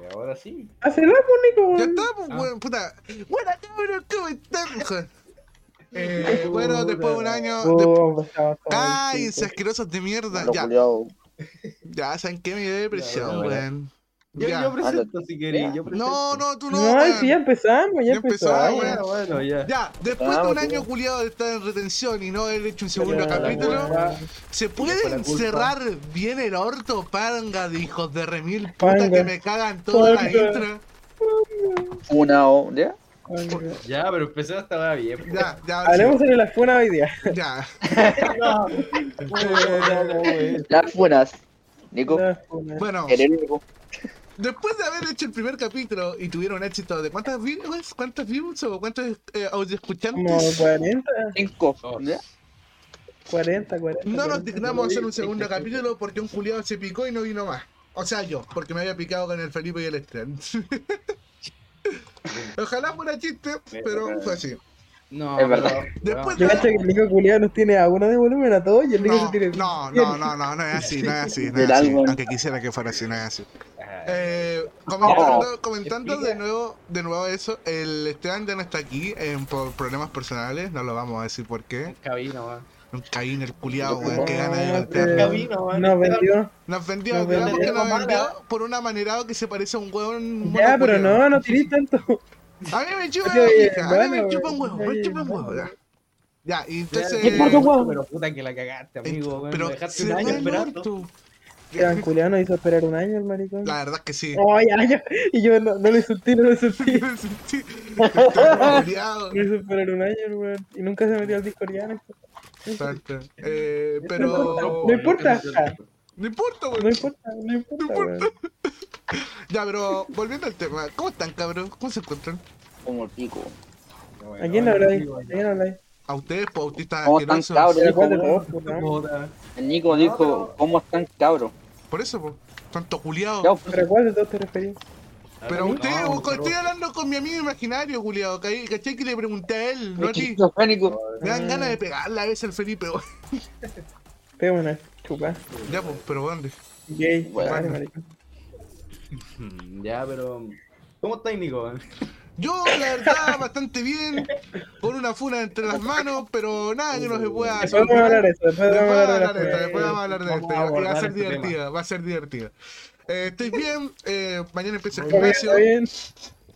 Y ahora sí. Hacela, pues, Nico. Ya está, pues, Ah. weón, puta. Buena cabrón, ¿cómo están? Eh, bueno, después de un año. Oh, todo Cállense, el asquerosos de mierda. Ya, ya, ¿saben qué? Me dio depresión, weón. Yo, Ya. yo presento si queréis. Yo presento. No, no, tú no. No, si ya empezamos, ya, Ya empezamos. weón. Ya, bueno, ya. Ya, después de Vamos, un año tío. culiado de estar en retención y no haber hecho un segundo capítulo, ¿se puede encerrar bien el orto, panga de hijos de remil puta Panga. que me cagan toda la Panga. intro? Funao, ¿ya? Ya, pero empezó esta weá bien. po. Ya, ya, Hablemos sobre la funa hoy día. ya. No, no, no, güey. Las funas. Nico. Bueno, eres Nico. Después de haber hecho el primer capítulo y tuvieron éxito de cuántas views, cuántas views o cuántos eh, audio Como escuchantes, 40, Cinco, Dos. ¿ya? 40, 40. no nos 40. dignamos a hacer un segundo capítulo porque un culiado se picó y no vino más. O sea, yo, porque me había picado con el Felipe y el Esteban. Ojalá fuera chiste, pero fue así. No, Es verdad. pero- Después Yo cacho que el Nico culiado nos tiene a uno de volumen a todos y el Nico se No, tiene. no, no, no, no, no es así, no es así, no es así. Aunque quisiera que fuera así, no es así. Ah, Eh, comentando comentando de nuevo, de nuevo eso, el Esteban ya no está aquí eh, por problemas personales, no lo vamos a decir por qué. Cabina, weón. Un caín el culiado, weón, que No, gana de te- golpearlo. Cabina, weón. Nos vendió. Nos vendió, Nos vendió nos vendió por un amanerado que se parece a un hueón. Ya, pero no, no tirís tanto. A mí me chupa, a mí me chupa un huevo, me chupa un huevo, ya. Ya, y entonces. ¿Qué pasó, weón? Pero puta que la cagaste, amigo, weón. pero dejaste un año esperando. Esteban culiado nos hizo esperar un año el maricón. La verdad es que sí. Oh, ya, ya. Y yo no, no le sentí, no le sentí. Sí, estoy culiado. Me hizo esperar un año, weón. Y nunca se metió al discordiano. Exacto. Eh, No pero. No importa. No importa, No weón. importa, no importa, No importa. Ya, pero volviendo al tema, ¿cómo están, cabrón? ¿Cómo se encuentran? Como el pico. ¿A quién le habláis? ¿A quién habláis? A ustedes, pues, autistas ¿Cómo están, cabros? Puta. El Nico dijo, ¿cómo están cabros? Por eso, pues. Tanto culiado. Pues, ¿Pero cuál de te referís? Pero No, usted, no, vos- pero- estoy hablando con mi amigo imaginario, culiado. ¿Cachai que le pregunté a él? No a ti. Me dan ganas de pegarle a veces al Felipe, weón. Pégame una chupa. Ya, pues, pero ¿dónde? Gay. Bueno. Vale, maricón. Mm, Ya, pero. ¿Cómo estáis, Nico? Yo, la verdad, bastante bien. Con una funa entre las manos, pero nada que no se pueda Después vamos a hablar de eso. Después vamos a vamos a hablar de esto, después vamos a hablar de esto. Va a ser divertida, va a ser divertida. Eh, estoy bien, eh, mañana empieza el gimnasio.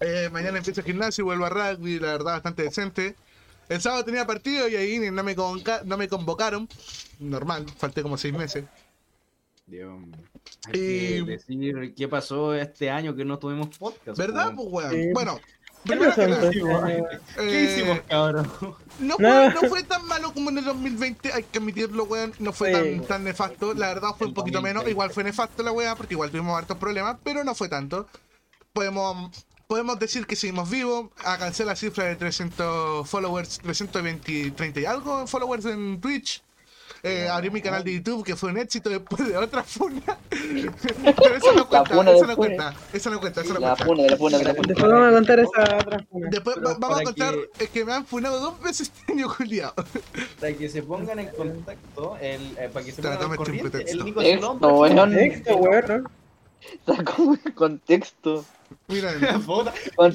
Eh, mañana empieza el gimnasio, vuelvo a rugby, la verdad, bastante decente. El sábado tenía partido y ahí no me, convoca- no me convocaron. Normal, falté como seis meses. Dios. Hay Y- que decir qué pasó este año que no tuvimos podcast. ¿Verdad, pues, weón? Sí. Bueno, ¿Qué primero pasó que nada, entonces? ¿Qué eh, hicimos, cabrón? No fue, no fue tan malo como en el 2020, hay que admitirlo, weón. No fue Sí. tan, tan nefasto. La verdad fue un poquito 2020. menos. Igual fue nefasto la weá, porque igual tuvimos hartos problemas, pero no fue tanto. Podemos, podemos decir que seguimos vivos. Alcancé la cifra de 300 followers, 320, 30 y algo followers en Twitch. Eh, abrí mi canal de YouTube, que fue un éxito después de otra funa. pero eso no cuenta, funa eso no cuenta, eso no cuenta, eso no La cuenta. funa, de la funa, la funa. Después vamos a contar esa otra funa. Después Pero vamos a contar que- es que me han funado dos veces este año, Juliado. Para que se pongan en contacto, el, eh, para que se pongan en corriente, pretexto. el Nico es un Texto, weón. Texto. Sacó el contexto. Weón.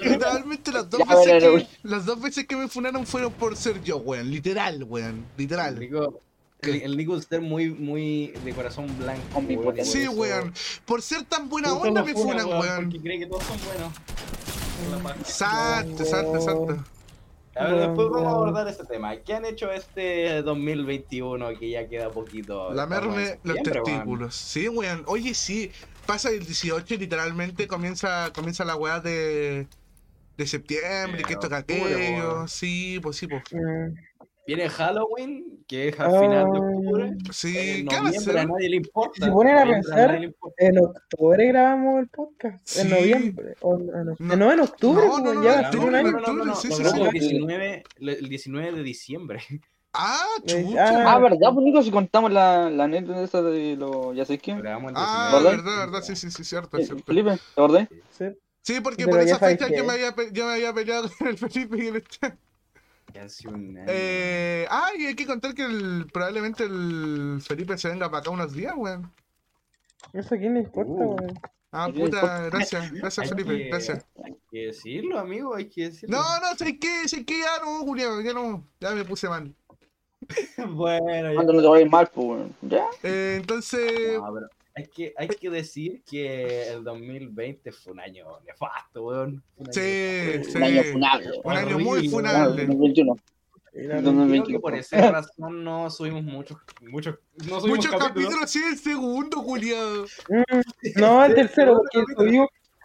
Literalmente, las dos Ya, veces bueno, que, las dos veces que me funaron fueron por ser yo, weón. Literal, weón. El Literal. Nico, el, el Nico es ser muy, muy de corazón blanco. Omnipotente. Sí, weón. Por ser tan buena onda me funa, funan, weón. Porque cree que todos son buenos. Exacto, exacto, exacto. A ver, después vamos a abordar este tema. ¿Qué han hecho este 2021 que ya queda poquito? Lamerme los septiembre, weón. testículos. Sí, weón. Oye, sí. Pasa el 18 y literalmente comienza, comienza la weá de, de septiembre, Eh, que esto que aquello. Sí, pues sí, pues. Mm. Viene Halloween, que es al final de octubre. Sí, En ¿qué a a nadie le importa. Si ponen a pensar. En octubre grabamos el podcast. Sí. En noviembre. O, en, No. no. no, en octubre, No, no, no, ya en va a ser octubre, un año. no, no, no, sí, Lo sí, grabamos sí. el 19, el 19 de diciembre. Ah, chucha. Ah, ¿verdad, pues, Nico? Si contamos la, la anécdota esa de lo... ¿Ya sabéis Lo quién? grabamos el Ah, 19. ¿Verdad? verdad, verdad, sí, sí, sí, cierto, Eh, cierto. Felipe, ¿te acordás? Sí. Sí, porque Pero por esa fecha que- yo me, había, yo me había peleado con el Felipe y el Esteban. Ya hace un año. Eh, ah, y hay que contar que el, probablemente el Felipe se venga para acá unos días, weón. Eso a quién le importa, Uh. weón. Ah, puta, gracias, gracias Hay Felipe, que- gracias. Hay que decirlo, amigo, hay que decirlo. No, no, sé qué, sé que ya no, Julián, ya no, ya me puse mal. bueno, ya. Cuando no te vayas mal, pues. Ya. Eh, entonces, No, pero hay que, hay que decir que el 2020 fue un año nefasto, weón. Un año sí, Un año sí, funable. un año muy funable. 2021. Era- Creo 2021. que por esa razón no subimos muchos, muchos, no subimos Muchos capítulos. capítulos, sí, el segundo, Julián. Mm, No, el tercero, porque subí,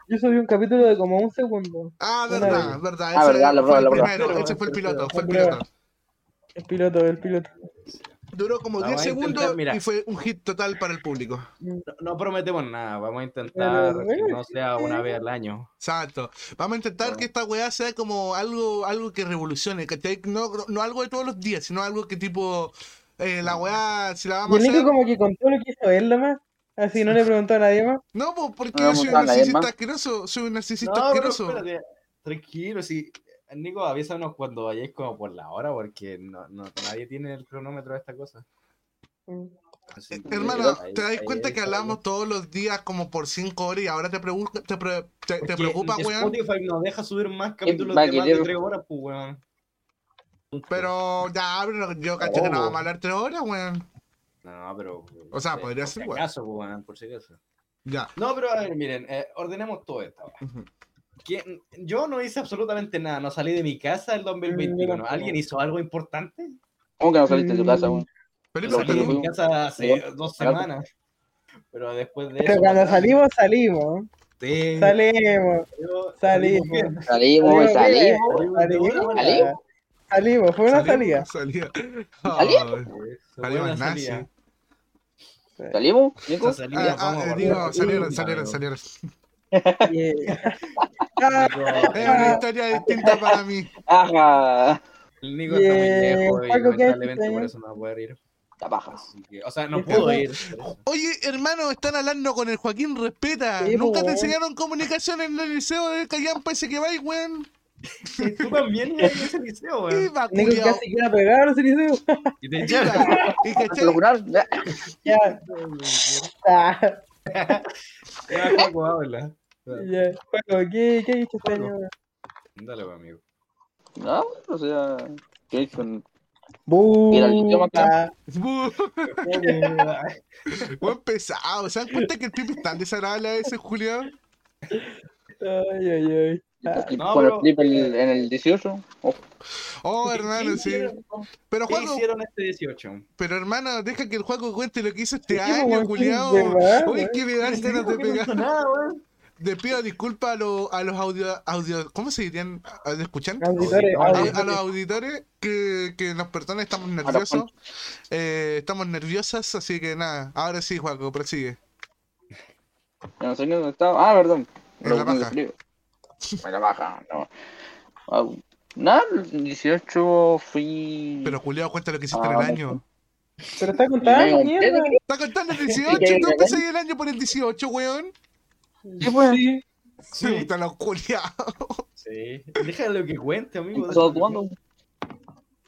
yo subí un capítulo de como un segundo. Ah, verdad, verdad. Ah, ese verdad, la fue el primero, ese fue el piloto, fue el piloto. El piloto, el piloto. Duró como La 10 voy a intentar, segundos mira. y fue un hit total para el público. No, no prometemos nada, vamos a intentar Pero, que bueno, no sea una vez al año. Exacto. Vamos a intentar que esta weá sea como algo, algo que revolucione, ¿cachai? No, no algo de todos los días, sino algo que tipo, eh, la weá, si la Y vamos a el Nico hacer... como que contó lo que hizo él nomás. Así no le preguntó a nadie más. No, pues porque No yo soy a un narcisista asqueroso, soy un narcisista asqueroso. espérate, tranquilo, si Nico, avísanos cuando vayáis como por la hora, porque no, no, nadie tiene el cronómetro de esta cosa. Mm. Así Eh, Hermano, ahí- ¿te das ahí cuenta que hablamos todos los días como por 5 horas y ahora te, preocupa, te, pre- te, preocupa, weón? Spotify nos deja subir más capítulos de más de querer- 3 horas, pues, weón. Pero ya, pero yo caché que no vamos a hablar 3 horas, weón. No, pero. O sea, eh, podría por ser si igual. acaso, pues, weón, por si acaso. Ya. No, pero a ver, miren, eh, ordenemos todo esto. Ujú. ¿Quién- Yo no hice absolutamente nada, no salí de mi casa el 2021. tampoco. ¿Alguien hizo algo importante? ¿Cómo que no saliste de tu casa, weón? Felipe, Lo Salí de mi casa hace dos semanas. Pero después de Pero eso. cuando salimos, salimos. sí, Salimos, salimos. Salimos, Salimos, salimos. salimos. Salimos. Salimos. Salimos, fue una salida. ¿Salimos? Salimos nazi. ¿Salimos, salieron, salieron, salieron. Yeah. Ah, Es una historia distinta para mí. Ajá. El Nico está muy lejos y Paco, ¿qué lamentablemente por eso no va a poder ir. Que, o sea, no ¿Qué pudo pasa? ir. Oye, hermano, están hablando con el Joaquín Respeta. Sí, ¿Nunca po, te enseñaron comunicación en el liceo de Callampa ese que vais, weón? Tú también a ese liceo, weón. Iba, Nico casi quiere pegar los liceo. Y te echaron. Y ¿Se lo cachai? Ya. Ya. Ya. Juego, ¿qué, qué has hecho este año? Dale, pues, amigo. No, o sea, ¿qué con al liceo, ah, Bu, Buen pesado. ¿Se dan cuenta que el pipi es tan desagradable a veces, Julio? Ay, ay, ay. Ah, No, con el pero- clip el- en el 18? Oh, Oh, ¿Qué- hermano, sí. Pero ¿Qué Juaco, hicieron este 18? pero hermano, deja que el Juaco cuente lo que hizo este año, Uy, weón. que me dan ganas de ¿Por qué no Le pido disculpas a, los a los audio, audio. ¿Cómo se dirían? ¿A- ¿Escuchan? Auditores, A, auditores. a los auditores que, que nos perdonen, estamos nerviosos. Eh, estamos nerviosas, así que nada. Ahora sí, Juaco, prosigue. no sé ni dónde estaba. Ah, perdón. En la paja. En la baja, no. Ah, Nada, el 18 fui. Pero Juliao, cuenta lo que hiciste en Ah, el año. Pero está contando, mierda. ¿Está contando el 18? ¿Qué- ¿Tú empezaste el año por el 18, weón? ¿Qué fue? Sí. Sí, me gustan los culiados. Sí. Déjalo que cuente, amigo. ¿Empezó déjalo que-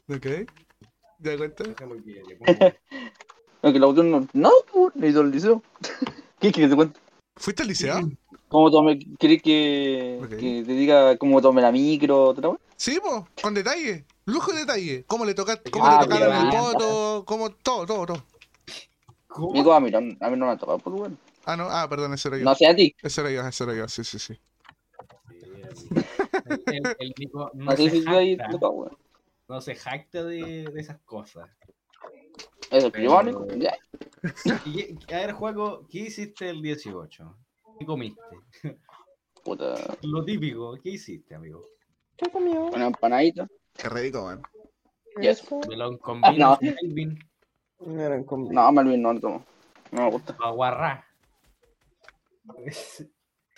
actuando? ¿Ok? ¿Ya cuenta? déjalo que le cuente. No, que la autor no. No, pues, le hizo el liceo. ¿Qué quieres que te cuente? ¿Fuiste al liceo? ¿Cómo tomé? ¿Querés que, que te diga cómo tomé la micro? vez? Sí, po, con detalle. Lujo de detalle. ¿Cómo le, toca, cómo Ah, le tocaron el voto? ¿Cómo? Todo, todo, todo. ¿Cómo? Digo, a mí, no, a mí no me ha tocado, por bueno. Ah, no, ah, perdón, ese era yo. No sé a ti. Ese era yo, ese era yo, sí, sí, sí. Sí, el, el- el Nico no, No sé si se ahí jacta, no se jacta de, de esas cosas. Eso, Pero- privado, ya. A ver, Juaco, ¿qué hiciste el 18? ¿Qué comiste? Puta. Lo típico, ¿qué hiciste, amigo? ¿Qué comió? Una empanadita. Qué rico, man. Y eso. Melón con Ah, vino, no. sin Melvin, No No, Malvin no lo tomo. No me gusta. aguarrá.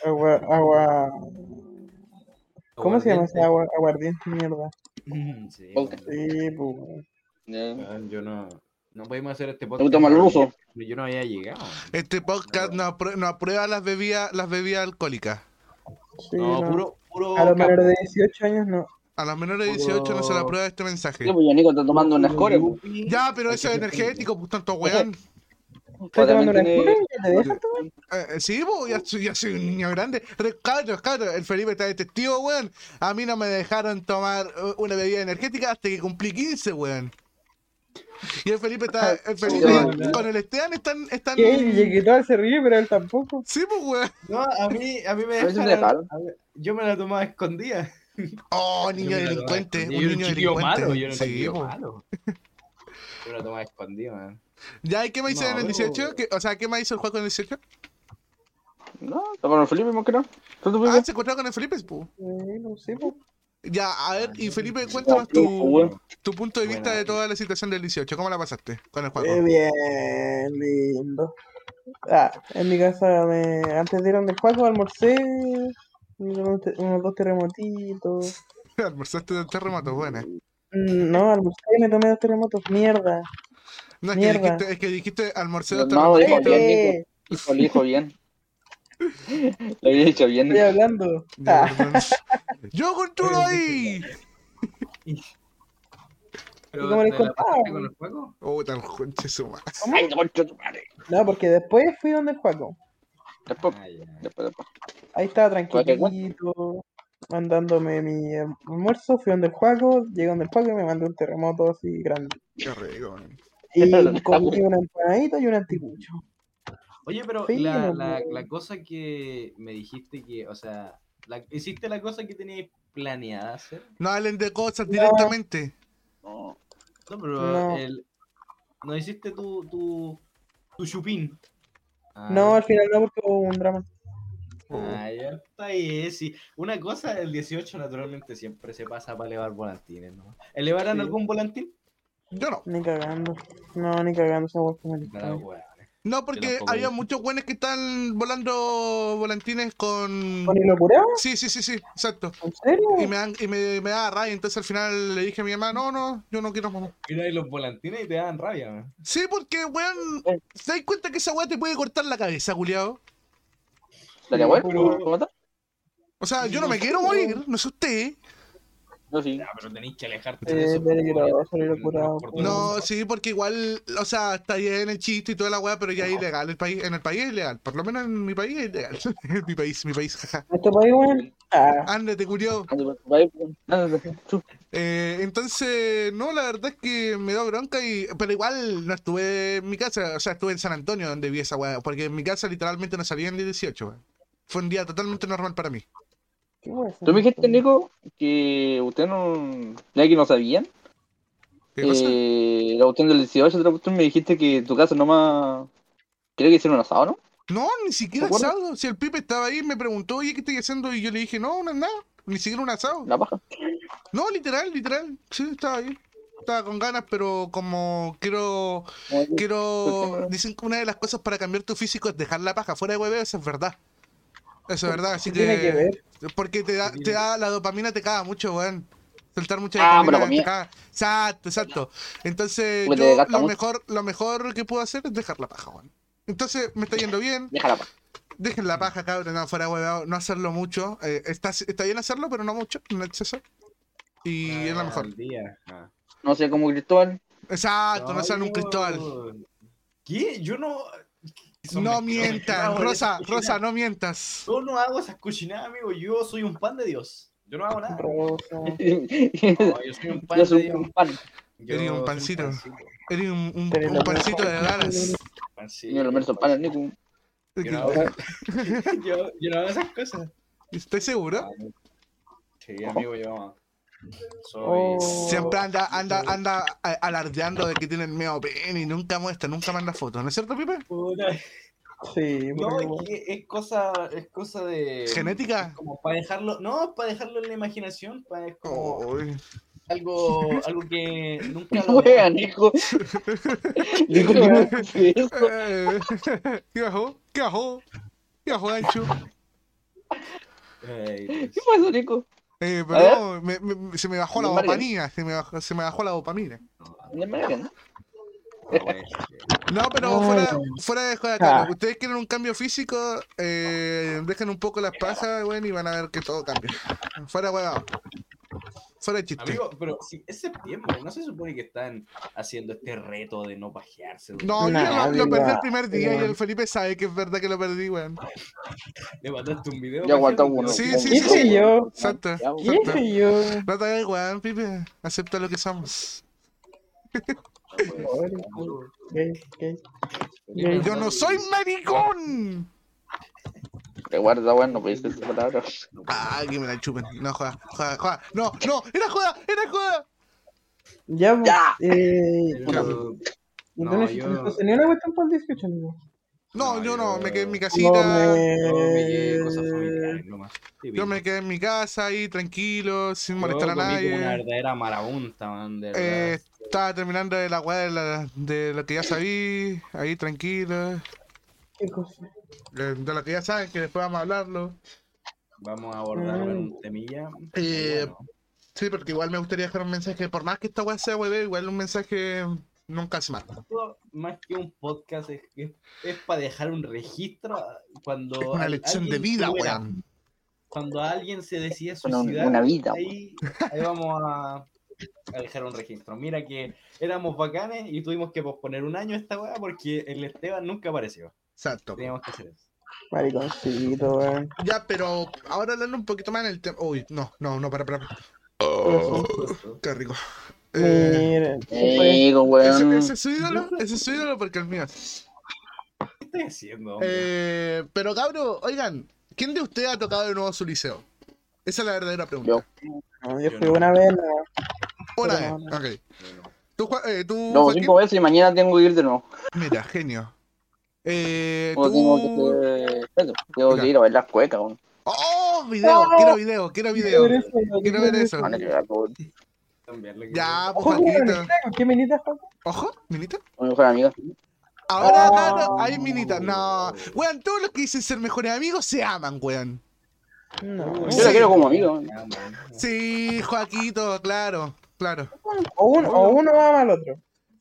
Agua, agua. ¿Cómo se llama ese agua? Aguardiente, mierda. Sí, Ok. Sí, pues. Weón, yo no... No podemos hacer este ¿Te podcast. gusta más el ruso? Yo no había llegado. Este podcast no, aprueba, no aprueba las bebidas, las bebidas alcohólicas. Sí, No, no. puro, puro... A los menores de 18 años no. A los menores de 18 no se le aprueba este mensaje. Sí, pues ya Nico está tomando una puro score. pues. Ya, pero eso es energético, pues tanto weón. Estoy tomando una tiene- te dejas. Eh, eh, sí, po, ya, soy- ya soy un niño grande. Cabros, cabros, el Felipe está de testigo, weón. A mí no me dejaron tomar eh, una bebida energética hasta que cumplí 15, weón. Y el Felipe está. El Felipe Sí, con el Esteban están. están... ¿Qué? Y que todo se ríe, pero él tampoco. Sí, pues, weón. No, a mí, a mí me dejaron. yo me la tomaba escondida. Oh, niño delincuente. Un niño delincuente. malo, yo un sí, po. malo. Yo me la tomaba escondida, man. ¿Ya? ¿Y qué me hice No, en el pero- 18? ¿Qué- o sea, ¿qué me hizo el juego en el 18? No, está con el Felipe, más que no. ¿Tú te Ah, se encontró con el Felipe, pues. Eh, no sé, po. Ya, a ver, y Ah, Felipe, no. cuéntanos No, tu, punto de vista de toda la situación del 18. ¿Cómo la pasaste con el Eh, juego? bien, lindo. Ah, en mi casa, me... antes de ir el juego, almorcé unos, dos terremotitos. Almorzaste del terremoto, buena. Mm, No, almorcé y me tomé dos terremotos. Mierda. No, es que Mierda. dijiste, es que dijiste almorcé dos No, dijo bien, ¿Qué? Hijo, lo dijo bien. Lo había dicho bien. Estoy hablando. Ah. ¡Yo controlo ahí! Pero, cómo les ¿te la contaba, con el juego? Oh, tan conche su madre. Ay, no, porque después fui donde el juego. Después, Ah, después, después. Ahí estaba ¿Cuál que tranquilito, mandándome mi almuerzo, fui donde el juego, llegué donde el juego y me mandó un terremoto así grande. Qué rico. man. Y comí una empanadita y un anticucho. Oye, pero Sí, la, no, la, cosa que me dijiste que, o sea, la, ¿hiciste la cosa que tenías planeada hacer? No hablen de cosas No. directamente. No. No, pero No. el, no hiciste tu, tu, tu chupín. Ah, No, al final no, porque hubo un drama. Ah, ya está ahí, sí. Una cosa, el 18 naturalmente siempre se pasa para elevar volantines, ¿no? ¿Elevarán Sí. algún volantín? Yo no. Ni cagando. No, ni cagando esa hueá que weones. No, porque había muchos buenos que están volando volantines con. ¿Con hilo curado? Sí, sí, sí, sí, exacto. ¿En serio? Y me, dan- y me, me daba rabia, entonces al final le dije a mi mamá, no, no, yo no quiero mamá. Mira ahí los volantines y te dan rabia, man. Sí, porque, weón, Eh. ¿te das cuenta que esa weá te puede cortar la cabeza, culiado? ¿Cómo está? O sea, yo no me quiero morir, no sé usted. Yo sí. Ya, pero tenéis que alejarte de Eh, eso. peligroso. No, sí, porque igual, o sea, está bien el chiste y toda la weá, pero ya es ilegal. El país, en el país es ilegal. Por lo menos en mi país es ilegal. en mi país, mi país, jaja. ¿Nuestro país, weón? Ah, Ándate. Ándale, chu. Eh, entonces, no, la verdad es que me dio bronca y. Pero igual no estuve en mi casa, o sea, estuve en San Antonio donde vi esa weá. Porque en mi casa literalmente no salía en el 18, weón. Fue un día totalmente normal para mí. ¿Qué weá es Tú me dijiste? Nico, que ustedes no. Ya que no sabían. ¿Qué cosa? Eh, la cuestión del 18, otra cuestión me dijiste que en tu casa nomás. Creo que hicieron un asado, ¿no? No, ni siquiera asado. Si el Pipe estaba ahí, me preguntó, oye, ¿qué estoy haciendo? Y yo le dije, no, no es nada. Ni siquiera un asado. La paja. No, literal, literal. Sí, estaba ahí. Estaba con ganas, pero como quiero. Quiero. Dicen que una de las cosas para cambiar tu físico es dejar la paja fuera de hueveo, eso es verdad. Eso es verdad, así ¿Qué tiene que ver? Porque te da, te da la dopamina, te caga mucho, weón. Soltar mucha Ah, dopamina te caga. Exacto, exacto. Entonces, yo lo mucho. mejor, lo mejor que puedo hacer es dejar la paja, weón. Entonces, me está yendo bien. Deja la paja. Dejen la paja, cabrón, no, fuera de hueveo, no hacerlo mucho. Eh, está, está bien hacerlo, pero no mucho, no en exceso. Y es lo mejor. Día. Ah. No sé, como Cristóbal. Exacto, no sean un cristal. ¿Qué? Yo no. Son No mientas, no Rosa. Rosa, no mientas. Yo no hago esas cochinadas, amigo. Yo soy un pan de Dios. Yo no hago nada. Rosa. No, yo soy un pan Yo de soy Dios. un pan. Yo Eres un soy pancito. Eres un, un- Pero un no- pancito de. Pancito, Yo lo menos pan Nico. Yo no, hago, yo, yo no hago esas cosas. ¿Estás seguro? Sí, amigo, yo soy. Oh. Siempre anda, anda, anda a- alardeando de que tiene el medio pene y nunca muestra, nunca manda fotos, ¿no es cierto, Pipe? Sí, No, es que es cosa, es cosa de. ¿Genética? Como para dejarlo. No, es para dejarlo en la imaginación. Para, es como Uy. algo, algo que nunca lo. Wea, Nico. Nico, ¿qué me hace eso? Eh, ¿Qué bajó? ¿Qué bajó? ¿Qué bajó, Ancho? ¿Qué pasó, Nico? Eh, perdón, me- me- se me bajó la dopamina, se me bajó, se me bajó la dopamina. No. No, pero fuera, fuera de joda, Ah. claro, ustedes quieren un cambio físico, eh, dejen un poco las pajas, bueno, y van a ver que todo cambia. Fuera huevado. Fuera de chiste. Amigo, pero si es septiembre, ¿no se supone que están haciendo este reto de no pajearse? weón? No, yo lo, lo perdí el primer día y el Felipe sabe que es verdad que lo perdí, weón. Le mandaste un video. Aguanto pajeando, uno. Sí, sí, ¿Qué sí, sí. yo? Exacto. Ya, ¿Qué yo? No te hagas weón, Pipe. Acepta lo que somos. Yo no soy maricón. Recuerda, weón, no puedes decir palabras. Ah, que me la chupen. No, joda, joda, joda. No, no, era joda, era joda. Ya, pues, Ya. eh, Pero- entonces, yo- entonces, ni una cuestión por el 18, amigo. No, yo no, me quedé en mi No casita. No, me nomás. Yo me quedé en mi casa ahí, tranquilo, sin Yo molestar a comí como una nadie. verdadera marabunta, man, de Eh, estaba terminando de la weá de, la- de lo que ya sabí, ahí tranquilo. ¿Qué cosa? De, lo que ya saben, que después vamos a hablarlo. Vamos a abordarlo en Mm. un temilla. Eh, Bueno, Sí, porque igual me gustaría dejar un mensaje, por más que esta weá sea weá, igual un mensaje nunca se mata. más que un podcast, es, es, para dejar un registro cuando. Es una lección de vida, weón. Cuando alguien se decide suicidar, una vida, ahí, ahí vamos a, a dejar un registro. Mira que éramos bacanes y tuvimos que posponer un año esta weá porque el Esteban nunca apareció. Exacto. Teníamos que hacer eso. Mariconcito, weón. Ya, pero ahora hablando un poquito más en el tema. Uy, no, no, no, para, para. Qué rico. Eh, Miren, pues, Amigo, ¿ese, weón. ese es su ídolo? Ese es su ídolo porque el mío. ¿Qué estoy haciendo? Eh, pero cabro, oigan, ¿quién de ustedes ha tocado de nuevo su liceo? Esa es la verdadera pregunta. Yo. no, yo fui una vez, no. Una vez, no, ok. Bueno, ¿Tú, Juan- eh, tú cinco veces y mañana tengo que ir de nuevo. Mira, genio. Eh, tengo que Tengo ir a ver las cuecas. ¡Oh! Video, ¡Oh! quiero video, quiero video. Quiero ver eso, Quiero ver Ya, pues Ojo, ¿qué minita? ¿Con qué minita, Joaquín? Ojo, minita. Mi mejor amigo. Ahora, Oh. hay minita. No, weón, todos los que dicen ser mejores amigos se aman, weón. No. Yo la quiero como amigo. Sí, Joaquito, claro, claro. O uno, o uno ama al otro.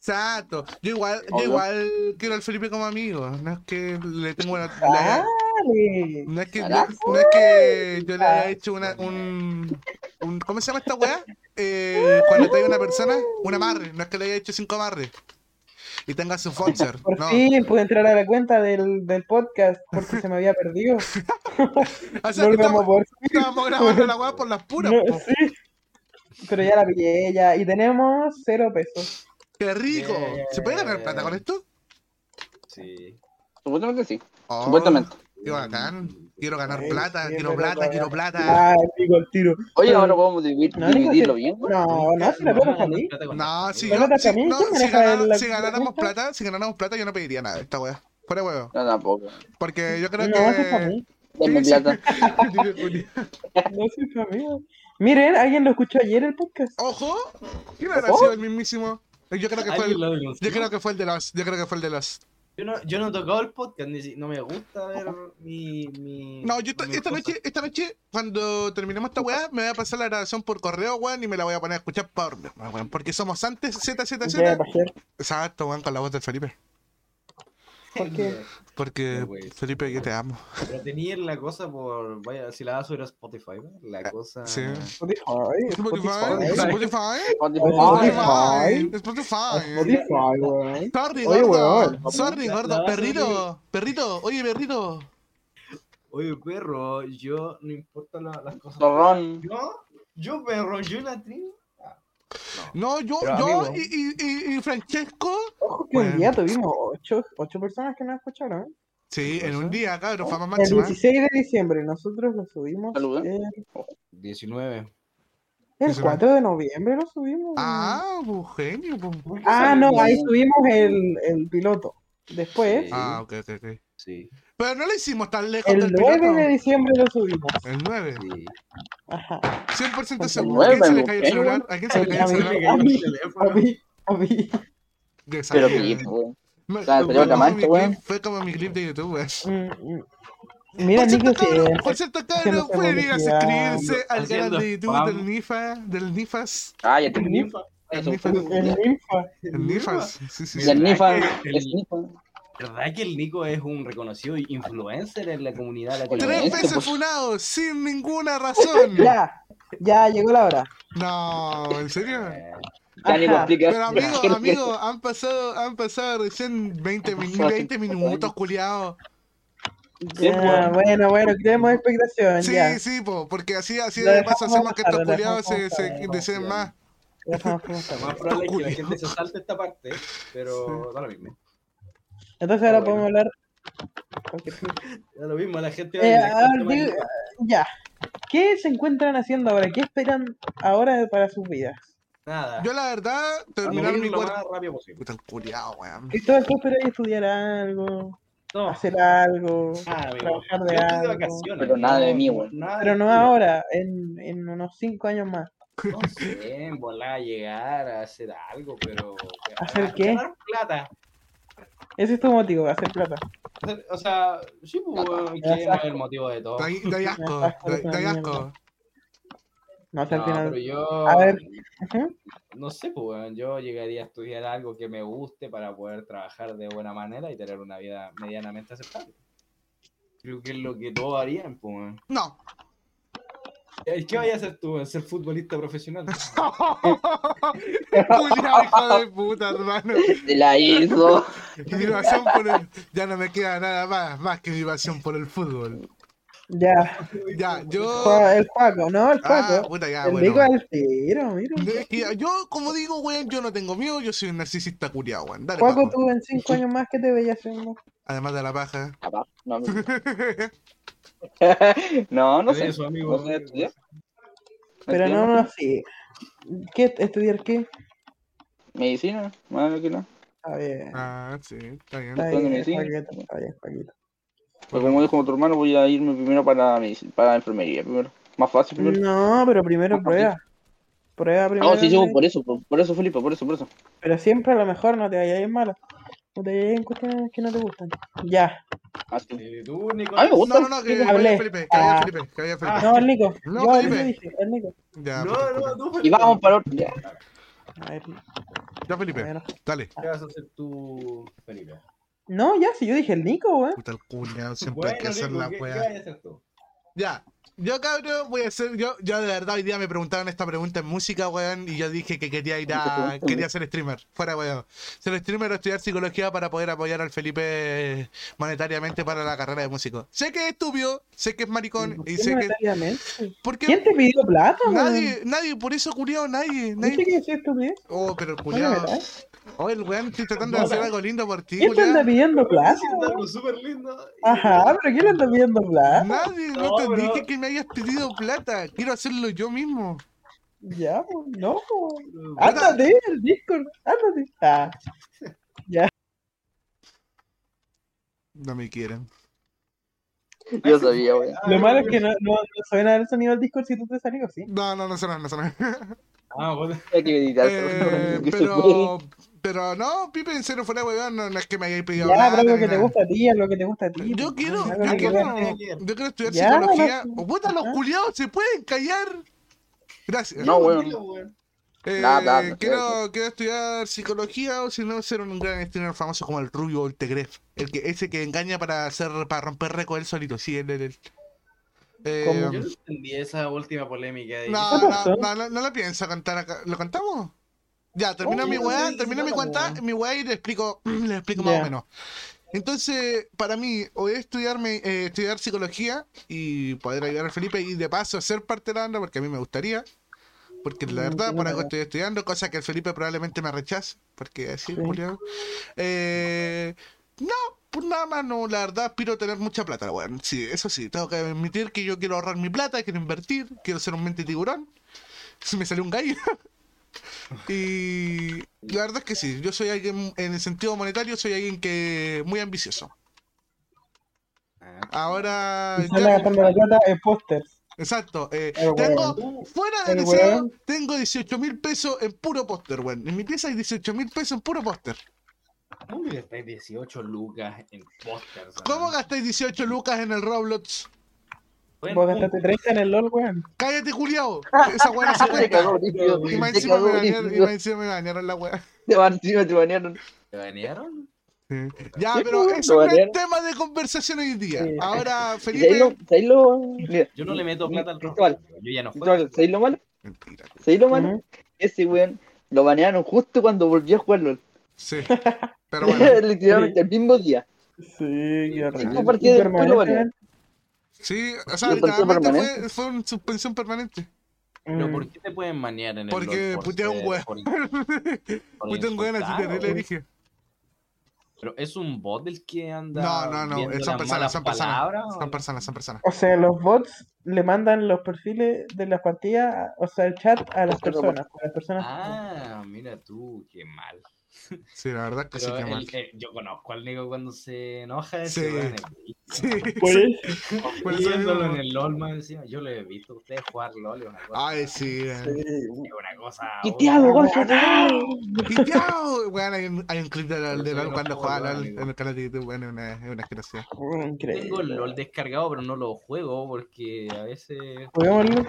Exacto. Yo igual, yo igual quiero al Felipe como amigo. No es que le tengo una. Dale. no es que, no, Carajo. no es que yo le haya hecho una, un, un- ¿Cómo se llama esta weá? Eh, cuando trae una persona, un amarre. No es que le haya hecho cinco amarres. Y tenga su sponsor. Por No. fin pude entrar a la cuenta del, del podcast porque se me había perdido. O sea, No estamos, poder estábamos grabando la weá por las puras. No, sí. Pero ya la pillé ya. Y tenemos cero pesos. ¡Qué rico! ¿Se puede ganar plata con esto? Sí. Supuestamente sí. Oh, Supuestamente. Qué bacán. Quiero ganar Sí, plata, sí, quiero plata, quiero plata. Ah, digo el tiro. Oye, ahora podemos dividir- No, dividirlo bien. No, no, si la a plata plata con No, si ¿Pero yo, plata si, también? no, ¿Quién si, maneja ganara- la- si la ganáramos plata, si ganáramos plata, yo no pediría nada de esta weá. Fuera huevo. No, tampoco. Porque yo creo No, si es para que. mí. Sí. plata. No, si es para mí. Miren, alguien lo escuchó ayer el podcast. Ojo, ¿quién habrá Ojo. sido el mismísimo? Yo creo que fue ¿Alguien el, yo creo que fue el de los, yo creo que fue el de los. Yo no, yo no he tocado el podcast, ni si- no me gusta ver mi. mi No, yo esta, mi esta cosa. noche, esta noche, cuando terminemos esta weá, me voy a pasar la grabación por correo, weón, y me la voy a poner a escuchar por weón, porque somos antes Z Z Ya, Z. para hacer. Exacto, weón, con la voz de Felipe. ¿Por qué? Porque Sí, güey. Felipe, yo te amo. Pero tenía la cosa por. Vaya, si la vas a subir a Spotify, ¿no? La cosa. sí. Spotify. Spotify, Spotify. Spotify, Spotify. Spotify, Spotify. Sorry, gordo. Sorry, gordo. Perrito, perrito. Oye, perrito. Oye, perro, yo no importa la- las cosas. Yo, yo, perro, yo la tribu. No, yo, Pero, yo amigo. y, y, y, y Francesco. Ojo que Bueno. un día tuvimos ocho, ocho personas que nos escucharon. ¿eh? Sí, en un día, cabrón, fama El máxima. 16 de diciembre nosotros lo subimos. Saludos. El, 19. el 19. 4 de noviembre lo subimos. Ah, pues genio, pues. Ah, no, ahí subimos el, el piloto. Después, Sí. Ah, ok, ok, ok. Sí, Pero no lo hicimos tan lejos el del 9 piloto. de diciembre lo subimos. El 9. sí. Ajá. 100% El seguro. ¿A quién se le cayó el celular? ¿A quién se le cayó el celular? a mí, a mí, a Pero clip, weón. Camacho, mi weón. clip- Fue como mi clip de YouTube, weón. Mm, mm. Mira, Por cierto, cabrón, que por cierto, cabrón, pueden ir a suscribirse al canal de YouTube spam. del NIFA, del NIFAS. Cállate. el Nifa, El. NIFAS. el Nifa. El NIFAS. Sí, sí, Y sí. el Nifa. El Nifa. ¿Verdad que el Nico es un reconocido influencer en la comunidad Tres latinoamericana? Este, veces pues. funado sin ninguna razón. Ya, ya llegó la hora. No, ¿en serio? Eh, Ajá. Pero amigo, amigo, han pasado, han pasado recién 20, min- 20 minutos, culiao. Ya, bueno, bueno, creemos expectación, Sí, ya. sí, po, porque así, así de paso hacemos que estos culiados se, se deseen más. Lo más probable es que la gente se salte esta parte, pero da lo mismo. Entonces ahora Bueno. podemos hablar. Da lo mismo, la gente Eh, a ver, ya. ¿Qué se encuentran haciendo ahora? ¿Qué esperan ahora para sus vidas? Nada. Yo la verdad, terminar mi lo cuarto... más rápido posible. Puta el culiao, weón. Cristóbal, ¿tú esperas estudiar algo? No, ¿Hacer algo? nada, amigo. trabajar de algo. vacaciones. Pero nada de mí, weón. Pero no ahora, en, en unos 5 años más. No sé, volar a llegar a hacer algo, pero. ¿Hacer a- qué? Ganar plata. Ese es tu motivo, hacer plata. O sea, sí, pues, que es el motivo de todo. Da da asco, esa da asco. No No, pero yo. A ver. No sé, pues, weón, yo llegaría a estudiar algo que me guste para poder trabajar de buena manera y tener una vida medianamente aceptable. Creo que es lo que todos harían, pues. weón. No. ¿Qué vayas a hacer tú? ¿Ser futbolista profesional? Culiao, hijo de puta, hermano. Se la hizo. Mi pasión por el... Ya no me queda nada más, más que mi pasión por el fútbol. Ya. Ya, yo... El Juaco, no, el Ah, Juaco. puta, ya, el bueno. Al tiro, mira. Que yo, como digo, weón, yo no tengo miedo, yo soy un narcisista culiao, weón. Dale, Juaco, Paco. tú en 5 años más, ¿qué te veías haciendo? Además de la paja. Capaz, No, no, no, no sé. Amigo, No sé estudiar. Pero no, no, sí. ¿Qué? ¿Estudiar qué? Medicina, más que no. Está bien. Ah, sí, está bien. Está ¿Dónde bien, medicina? Paquito, está bien, Paquito. Pero como dijo tu hermano, voy a irme primero para medici- para enfermería primero. Más fácil primero. No, pero primero Ah, prueba. Prueba primero. No, sí, yo por eso, por, por eso, Felipe, por eso, por eso. Pero siempre a lo mejor no te vayas a ir mala. No te a en cuestiones que no te gustan. Ya. Ah, sí. ¿Y tú, Nico? A me gusta. No, no, no, que Hablé. Felipe, que vaya Ah. Felipe, que vaya Felipe. No, el Nico. No, yo, Felipe. dije, el Nico. Ya, No, no, tú, Y vamos para otro. Ya. A ver, ya a Felipe, ver. dale. ¿Qué vas a hacer tú, Felipe? No, ya, si yo dije el Nico, weón. Puta el culiao, siempre hay que hacer Nico, la ¿qué, ¿qué weá. a? Ya, yo cabrón voy a hacer, yo, yo de verdad hoy día me preguntaron esta pregunta en música, weón, y yo dije que quería ir a, quería ser streamer, fuera weón. Ser streamer o estudiar psicología para poder apoyar al Felipe monetariamente para la carrera de músico. Sé que es estúpido, sé que es maricón, y sé que... Monetariamente. ¿Por ¿Quién te pidió plata, weón? Nadie, nadie, por eso culiao, nadie, ¿Viste nadie. que es estupidez? Oh, pero verdad. Oh, el weón, estoy tratando de hacer algo lindo por ti, ¿Quién te anda pidiendo plata? Algo súper lindo. Ajá, pero ¿quién le anda pidiendo plata? Nadie, no, No, te dije que me hayas pedido plata, quiero hacerlo yo mismo. Ya, pues, no. pues. Ándate, el Discord, ándate. Ah, No me quieren. Yo sabía, weón. lo malo es que no, no, no suena el sonido del Discord si tú te salió, ¿sí? No, no, no suena, no suena. Ah, bueno. Hay que editar. Eh, pero, pero no, Pipe, en serio, fuera de weón, no, no es que me hayáis pedido Ya, pero lo que te nada. gusta a ti, es lo que te gusta a ti. Yo pues, quiero, yo quiero, yo quiero estudiar Ya, psicología. no, Oh, puta, los ah. culiados se pueden callar. Gracias. No, weón. Eh, Nada, nada, no quiero, quiero estudiar psicología o si no ser un gran streamer famoso como el Rubio o el Tegref. El que, ese que engaña para hacer, para romper récord él solito, sí, él, él, él. Eh. Yo no entendí esa última polémica. de- No, ¿Qué no, no, no, no lo pienso contar acá. ¿Lo contamos? Ya, termina Oh, mi weá, no sé termina de mi trata, mi weá y le explico, le explico más Ya. o menos. Entonces, para mí, o es estudiarme, eh, estudiar psicología y poder ayudar a Felipe y de paso ser parte de la banda, porque a mí me gustaría. Porque la Mm, verdad, por algo estoy estudiando, cosa que el Felipe probablemente me rechace, porque así, Sí. Julián. Eh, no, pues nada más, no, la verdad, aspiro a tener mucha plata, weón. Sí, eso sí, tengo que admitir que yo quiero ahorrar mi plata, quiero invertir, quiero ser un mente tiburón. Se me salió un gallo. y la verdad es que sí, yo soy alguien, en el sentido monetario, soy alguien que muy ambicioso. Ah. Ahora, ya- la plata en pósters. exacto, eh, tengo, fuera de deseo, tengo 18 mil pesos en puro póster, weón. En mi pieza hay 18 mil pesos en puro póster. ¿Cómo gastáis 18 lucas en pósters? ¿Cómo gastáis 18 lucas en el Roblox? Vos gastaste 30 en el LOL, weón. Cállate, culiao. Esa weá no se cuenta. Y más encima me banearon, la weá. Te banearon. ¿Te banearon? Sí. Ya, pero eso no es tema de conversación hoy día. Sí. Ahora, ¿Y sabéis lo, Felipe. sabéis lo- mira, Yo no le meto plata al rojo. Yo ya no juego. ¿sabéis lo malo? Mentira. ¿Sabéis lo malo? Ujú. Ese weón lo banearon justo cuando volvió a jugarlo. Sí. Pero bueno. Literalmente el mismo día. Sí, qué. Cinco partidos después lo banearon. Sí, o sea, literalmente fue, permanente. fue una suspensión permanente. Pero Mm. ¿por qué te pueden manear en el Porque putea un weón. Puta un weón así terrible, o- dije. Pero es un bot el que anda No, no, no, son personas, son personas. Son personas, son personas. O sea, los bots le mandan los perfiles de las partidas, o sea, el chat a las personas. Las personas Ah, mira tú, qué mal. Sí, la verdad Pero que mal. eh, yo conozco al Nico cuando se enoja. Sí. Sí, Por eso. Por eso en el LOL más encima. Yo lo he visto a ustedes jugar LOL. Es una cosa, Ay, sí. eh. Sí. es una cosa. ¡Quiteado, concha de madre! ¡Quiteado! Weón, hay un, hay un clip de, LOL cuando juega LOL, en el canal de YouTube, bueno, es una, una. Increíble. Tengo el LOL descargado, pero no lo juego porque a veces. Juguémoslo.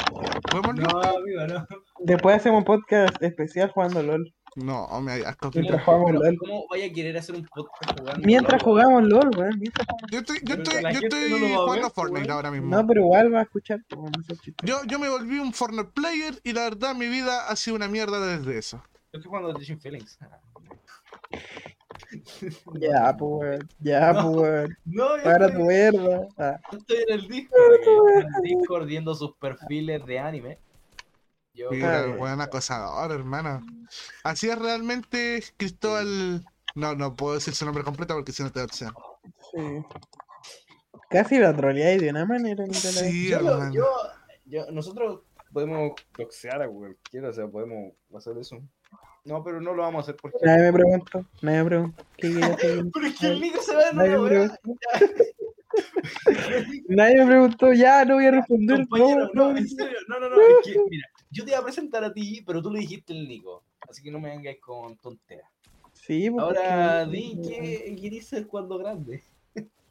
¿Podemos No, no? amigo, no. Después hacemos un podcast especial jugando LOL. No, me hay asco. Mientras jugamos LOL. ¿Cómo vaya a querer hacer un podcast jugando? Mientras LOL? jugamos LOL, weón. Mientras jugamos- Yo estoy, yo Pero estoy, la yo gente estoy no lo va a jugando ver, Fortnite weón. ahora mismo. No, pero igual va a escuchar. no sé, chiste. Yo, yo me volví un Fortnite player y la verdad mi vida ha sido una mierda desde eso. Yo estoy jugando Teaching Feelings. Ya, pues, weón. Ya, No. pues, weón. No, yo Para estoy, tu mierda. Ah, yo estoy en el Discord. Estoy en el Discord viendo sus perfiles de anime. Yo, Mira, buen acosador, hermano. Así es realmente Cristóbal. No, no puedo decir su nombre completo porque si no te da opción. sí. Casi la troleáis de una manera. Sí, yo, lo- hermano. yo, yo- nosotros podemos doxear a cualquiera, o sea, podemos hacer eso. No, pero no lo vamos a hacer porque. Nadie me preguntó. Nadie me preguntó. Pero es que el Nico se va wea. preguntó. Nadie me preguntó. Ya, no voy a responder. No, no, no. en serio, no, no, no, es que, mira, yo te iba a presentar a ti, pero tú le dijiste el Nico, así que no me vengáis con tonteras. Sí, pues, Ahora, di que querís ser cuando grande.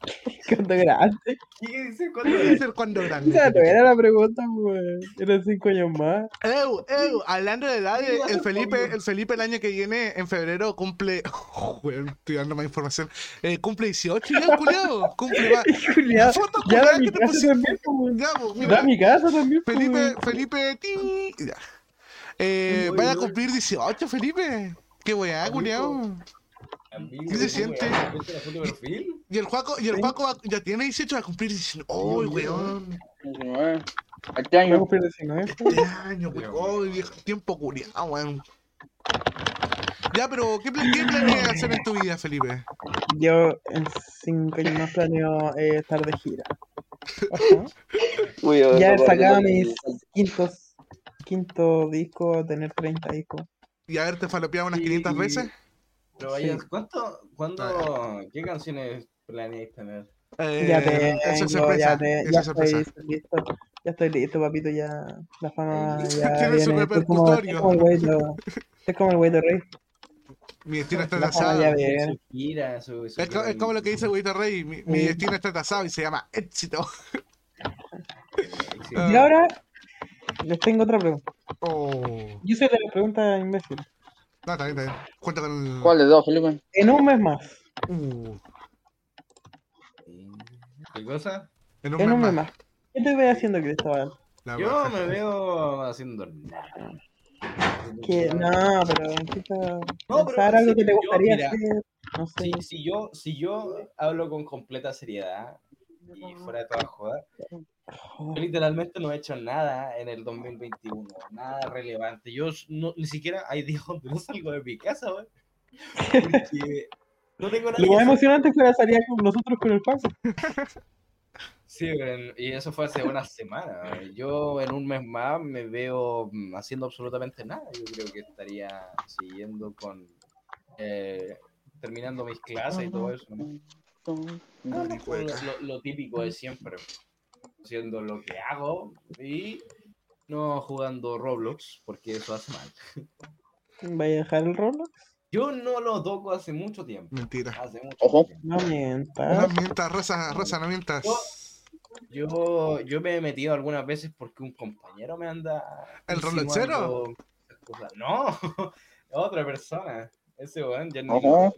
Cuando grande. ¿Qué ser cuando dice cuando O grande? sea, no era la pregunta, pues. Eran cinco años más. Eu, eu, hablando de edad, ¿Qué ibas a el Felipe, el Felipe el año que viene, en febrero, cumple. Oh, estoy dando más información. Eh, cumple 18 ya, culiado. Cumple más. Foto, ya da culiao, mi que te casa también, pues. Ya, pues, Da mi casa también, pues. Felipe, Felipe, ti. Ya. Eh, vaya a cumplir 18, Felipe. Qué weá, Amigo. Amigo, ¿Qué se siente? Y el Juaco, y el Sí. Juaco va- ya tiene 18, va a cumplir 19. ¡Uy, weón! 19. Este Voy a año. cumplir 19, pues. Este año, weón. ¡Uy, viejo! Tiempo culiao, weón. Ya, pero ¿qué, pla- qué planeas hacer en tu vida, Felipe? Yo en cinco años más planeo eh, estar de gira. Uy, Ya he sacado mis quintos, quinto disco, tener 30 discos. ¿Y haberte falopeado unas Y- 500 veces? Pero vaya, Sí. ¿cuánto, cuándo, qué canciones planeáis tener? Eh, ya eso tengo, es sorpresa. ya, te- eso ya es sorpresa. estoy listo. Ya estoy listo, papito, ya la fama ya Tiene su viene. Estoy como, el güey de- el güey Rey. Mi destino está La ya Es, es como lo que dice Güeyito Rey. Mi, destino está trazado y se llama éxito. Ah. Y ahora les tengo otra pregunta. Oh. Yo soy de las preguntas imbéciles. No, está bien, está bien. Cuenta con el. ¿Cuál de dos, Felipe? En un mes más, Uh, ¿Qué cosa? en un en mes un mes más. más. ¿Qué te voy haciendo, Cristóbal? La Yo baja. me veo haciendo nada. Que no, pero empieza No, pero pensar algo sí, que te yo, gustaría mira, hacer. No sé. Si, si, yo, si yo hablo con completa seriedad y fuera de toda joda, yo literalmente no he hecho nada en el 2021, nada relevante. Yo no, ni siquiera hay días donde no salgo de mi casa, güey. Porque no tengo nada Lo que más emocionante fue la salida con nosotros con el Paco. Sí, y eso fue hace una semana. Yo en un mes más me veo mm, haciendo absolutamente nada. Yo creo que estaría siguiendo con. eh, terminando mis clases y todo eso. ¿no? No, no, lo, lo- lo típico de siempre. Haciendo lo que hago y no jugando Roblox, porque eso hace mal. ¿Vaya a dejar el Roblox? Yo no lo toco hace mucho tiempo. Mentira. Hace mucho Ojo. tiempo. No No mientas. mientas, Rosa, Rosa, no mientas. Yo- Yo, yo me he metido algunas veces porque un compañero me anda. ¿El Robloxero? No, otra persona. Ese weón ya. Ojo.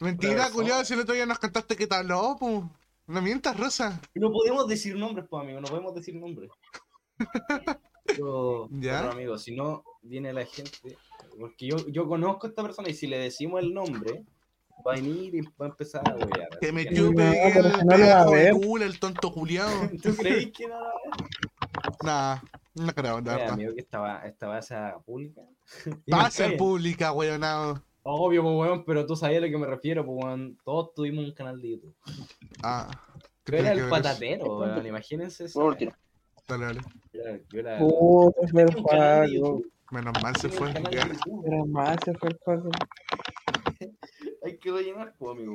Mentira, culiado, si el otro día nos cantaste que te habló, po. No mientas, Rosa. No podemos decir nombres, pues, amigo, no podemos decir nombres. Pero, ¿Ya? pero, amigo, si no viene la gente, porque yo, yo conozco a esta persona y si le decimos el nombre, va a venir y va a empezar a huear. Que me chupe No, el no lo pedazo de culo, el tonto culiado. ¿Tú crees que no? Nah, no creo, la verdad. amigo, que estaba, estaba esa pública. Va a ser pública, weonado. Obvio, pues, weón, pero tú sabías a lo que me refiero, pues, weón. Todos tuvimos un canal de YouTube. Ah. ¿qué Yo era el patatero, weón, imagínense eso. Por último. Dale, dale. Yo era, el Menos mal se fue. Era más, se fue el juego. Hay que rellenar, pues, amigo.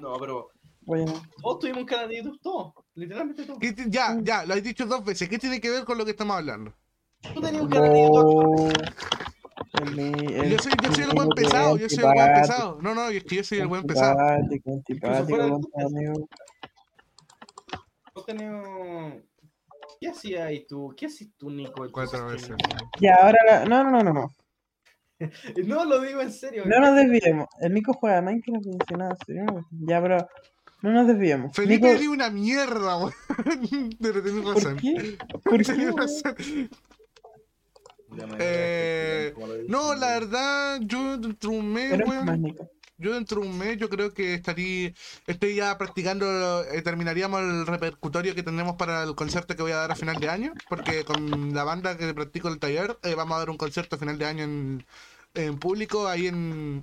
No, pero Bueno, todos tuvimos un canal de YouTube, todos. Literalmente todos. ¿Qué ti- Ya, ya, lo has dicho dos veces. ¿Qué tiene que ver con lo que estamos hablando? Tú tenías un canal de YouTube. El Yo soy, yo soy el buen pesado, es yo soy el buen pesado. No, no, es que yo soy el buen pesado. ¿Qué hacías ahí tú? ¿Qué haces tú, Nico? Cuatro veces. Ya, ahora la... No, no, no, no, no. No, lo digo en serio. No nos desviemos. El Nico juega a Minecraft y dice nada, serio. Ya, pero no nos desviemos. Felipe Nico, una mierda, weón. Pero tenés ¿por qué? ¿Por qué? Razón. Eh. No, la verdad, yo dentro de un mes, weón. Yo dentro de un mes yo creo que estaría, estoy ya practicando, eh, terminaríamos el repercutorio que tenemos para el concierto que voy a dar a final de año, porque con la banda que practico en el taller eh, vamos a dar un concierto a final de año en, en público ahí en,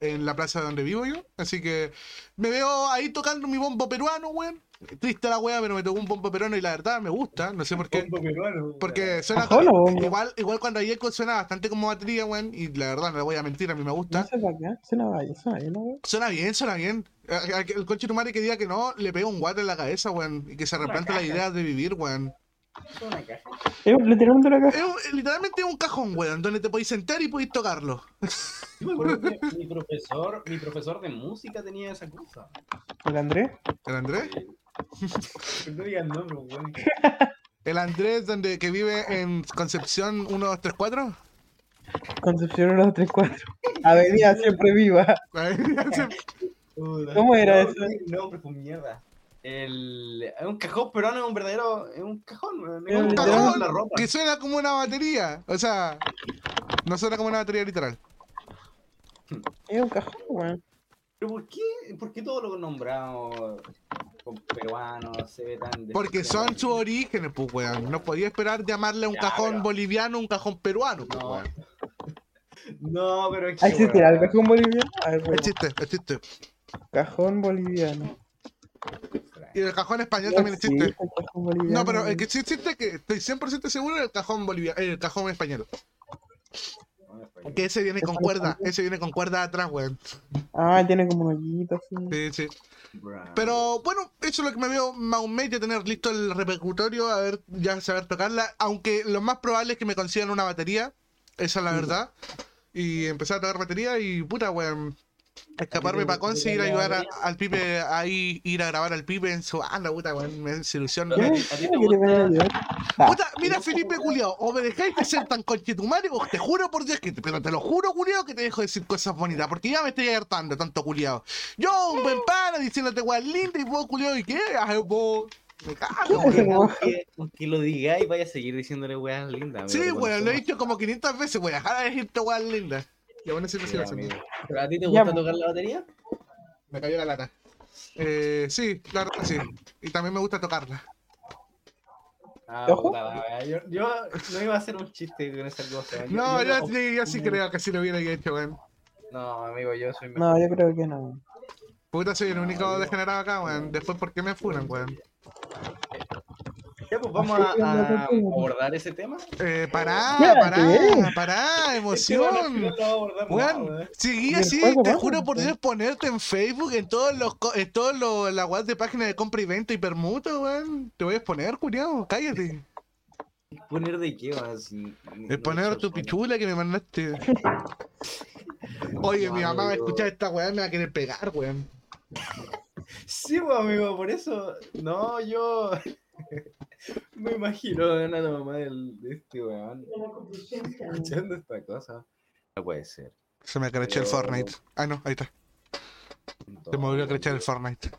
en la plaza donde vivo yo. Así que me veo ahí tocando mi bombo peruano, weón. Triste la wea, pero me tocó un bombo peruano y la verdad me gusta, no sé por qué. Bombo peruano, Porque suena igual, igual cuando hay eco suena bastante como batería, weón, y la verdad no le voy a mentir, a mí me No gusta. Suena vaya, suena bien. Suena bien, suena bien. El coche tu madre que diga que no, le pega un guate en la cabeza, weón. Y que se Una replante la idea de vivir, weón. Es una caja. Eh, literalmente la caja. Es un- literalmente un cajón, weón, donde te podéis sentar y podéis tocarlo. Yo me acuerdo que mi profesor, mi profesor de música tenía esa cosa. ¿El Andrés? ¿El Andrés? No digas nombre, weón. ¿El Andrés donde que vive en Concepción 1234? Concepción 1, 2, 3, 4. Avenida siempre viva. ¿Cómo era eso? No, pero fue mierda. El... Es un cajón peruano, es un verdadero. Es un cajón, weón. Es un cajón cajón con la ropa. que suena como una batería. O sea, no suena como una batería literal. Es un cajón, weón. ¿Pero por qué? ¿Por qué todo lo nombrado con peruanos se ve tan. Porque son sus orígenes, pues, weón. No podía esperar llamarle a un Ya, cajón pero- boliviano un cajón peruano, pues, No. weón. No, pero es que. ¿Existirá el cajón boliviano? Es chiste. Cajón boliviano. Y el cajón español No también existe. existe el cajón boliviano. No, pero el que sí existe, que estoy 100% seguro, es el cajón boliviano, el cajón español. Que ese viene con cuerda, ese viene con cuerda atrás, weón. Ah, tiene como un hoyito así. Sí, sí. Pero bueno, eso es lo que me veo más un mes tener listo el repercutorio, a ver, ya saber tocarla. Aunque lo más probable es que me consigan una batería, esa es la verdad. Y empezar a tocar batería y puta, weón. Escaparme para conseguir ayudar a- al pipe ahí, ir a grabar al pipe en su anda, puta, weón, me hace ilusión. ¿Qué? ¿A ¿no? ti- a ti te ¿Qué te van a ayudar? Ah, Puta, mira Felipe Culiao, o me dejáis de ser tan conchetumario, o te juro por Dios que te, pero te lo juro, Culiao, que te dejo de decir cosas bonitas, porque ya me estoy hartando tanto Culiao. Yo, un buen pana, diciéndote weón linda, y vos, Culiao, ¿y qué? Ay, vos. Aunque, aunque lo digáis, vaya a seguir diciéndole weas lindas. Sí, weón, lo he dicho como 500 veces, weón, dejar de decirte weón linda. Y aún así lo Sí, sigo haciendo. amigo. ¿Pero a ti te gusta tocar la batería? Me cayó la lata. Eh, sí, claro que sí. Y también me gusta tocarla. Ah, ¿Ojo? puta la wea. Yo, yo no iba a hacer un chiste con esa cosa. Yo- No, yo yo, sí, yo sí creo que sí lo hubiera hecho, weón. No, amigo, yo soy mejor. No, yo creo que no. Puta, soy el único degenerado acá, weón. Después, ¿por qué me funan, weón? Ya, pues vamos a, a abordar ese tema. Eh, pará, pará, pará, emoción. Abordar nada, Weón, weón. seguí así, te juro por. Dios ponerte en Facebook, en todos los, en todos los, la web de página de compra y venta y permuta, weón. Te voy a exponer, culiao, cállate. ¿Poner de qué, ni- Es poner tu pichula que me mandaste. Oye, mi mamá va a escuchar esta weá, me va a querer pegar, weón. Sí, pues, amigo, por eso. No, yo. Me imagino a la mamá del, de este weón escuchando esta cosa. No puede ser. Se me acaraché el Fortnite. Ah, no, ahí está. Se me volvió a crechar el Fortnite.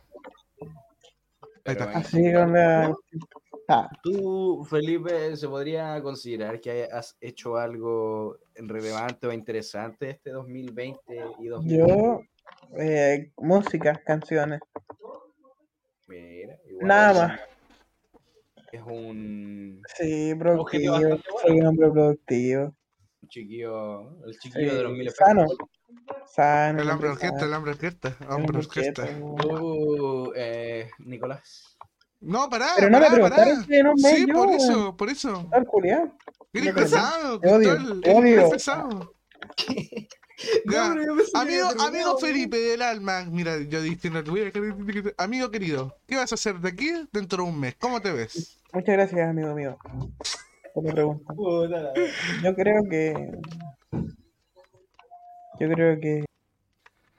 Ahí está. Así la. Ah, ¿Tú, Felipe, se podría considerar que has hecho algo relevante o interesante este 2020 y 2021? yo. Eh, música, canciones. Mira, igual Nada más. Es un Sí, productivo. Soy un hombre productivo. chiquillo, el chiquillo Sí, de los mil sano. efectos. Sano. El hombre orquesta, el hombre orquesta, un hombre orquesta. orquesta. Tú, eh, Nicolás. No, pará, Pero no me pará, preguntaron pará. si en un mes Sí, yo, por eso, por eso. Tal pesado, odio, Cristóbal, te eres odio. pesado. Amigo, amigo. Felipe del alma, mira, yo diciendo, amigo querido, ¿qué vas a hacer de aquí dentro de un mes? ¿Cómo te ves? Muchas gracias, amigo mío. Por la pregunta. Yo creo que. Yo creo que.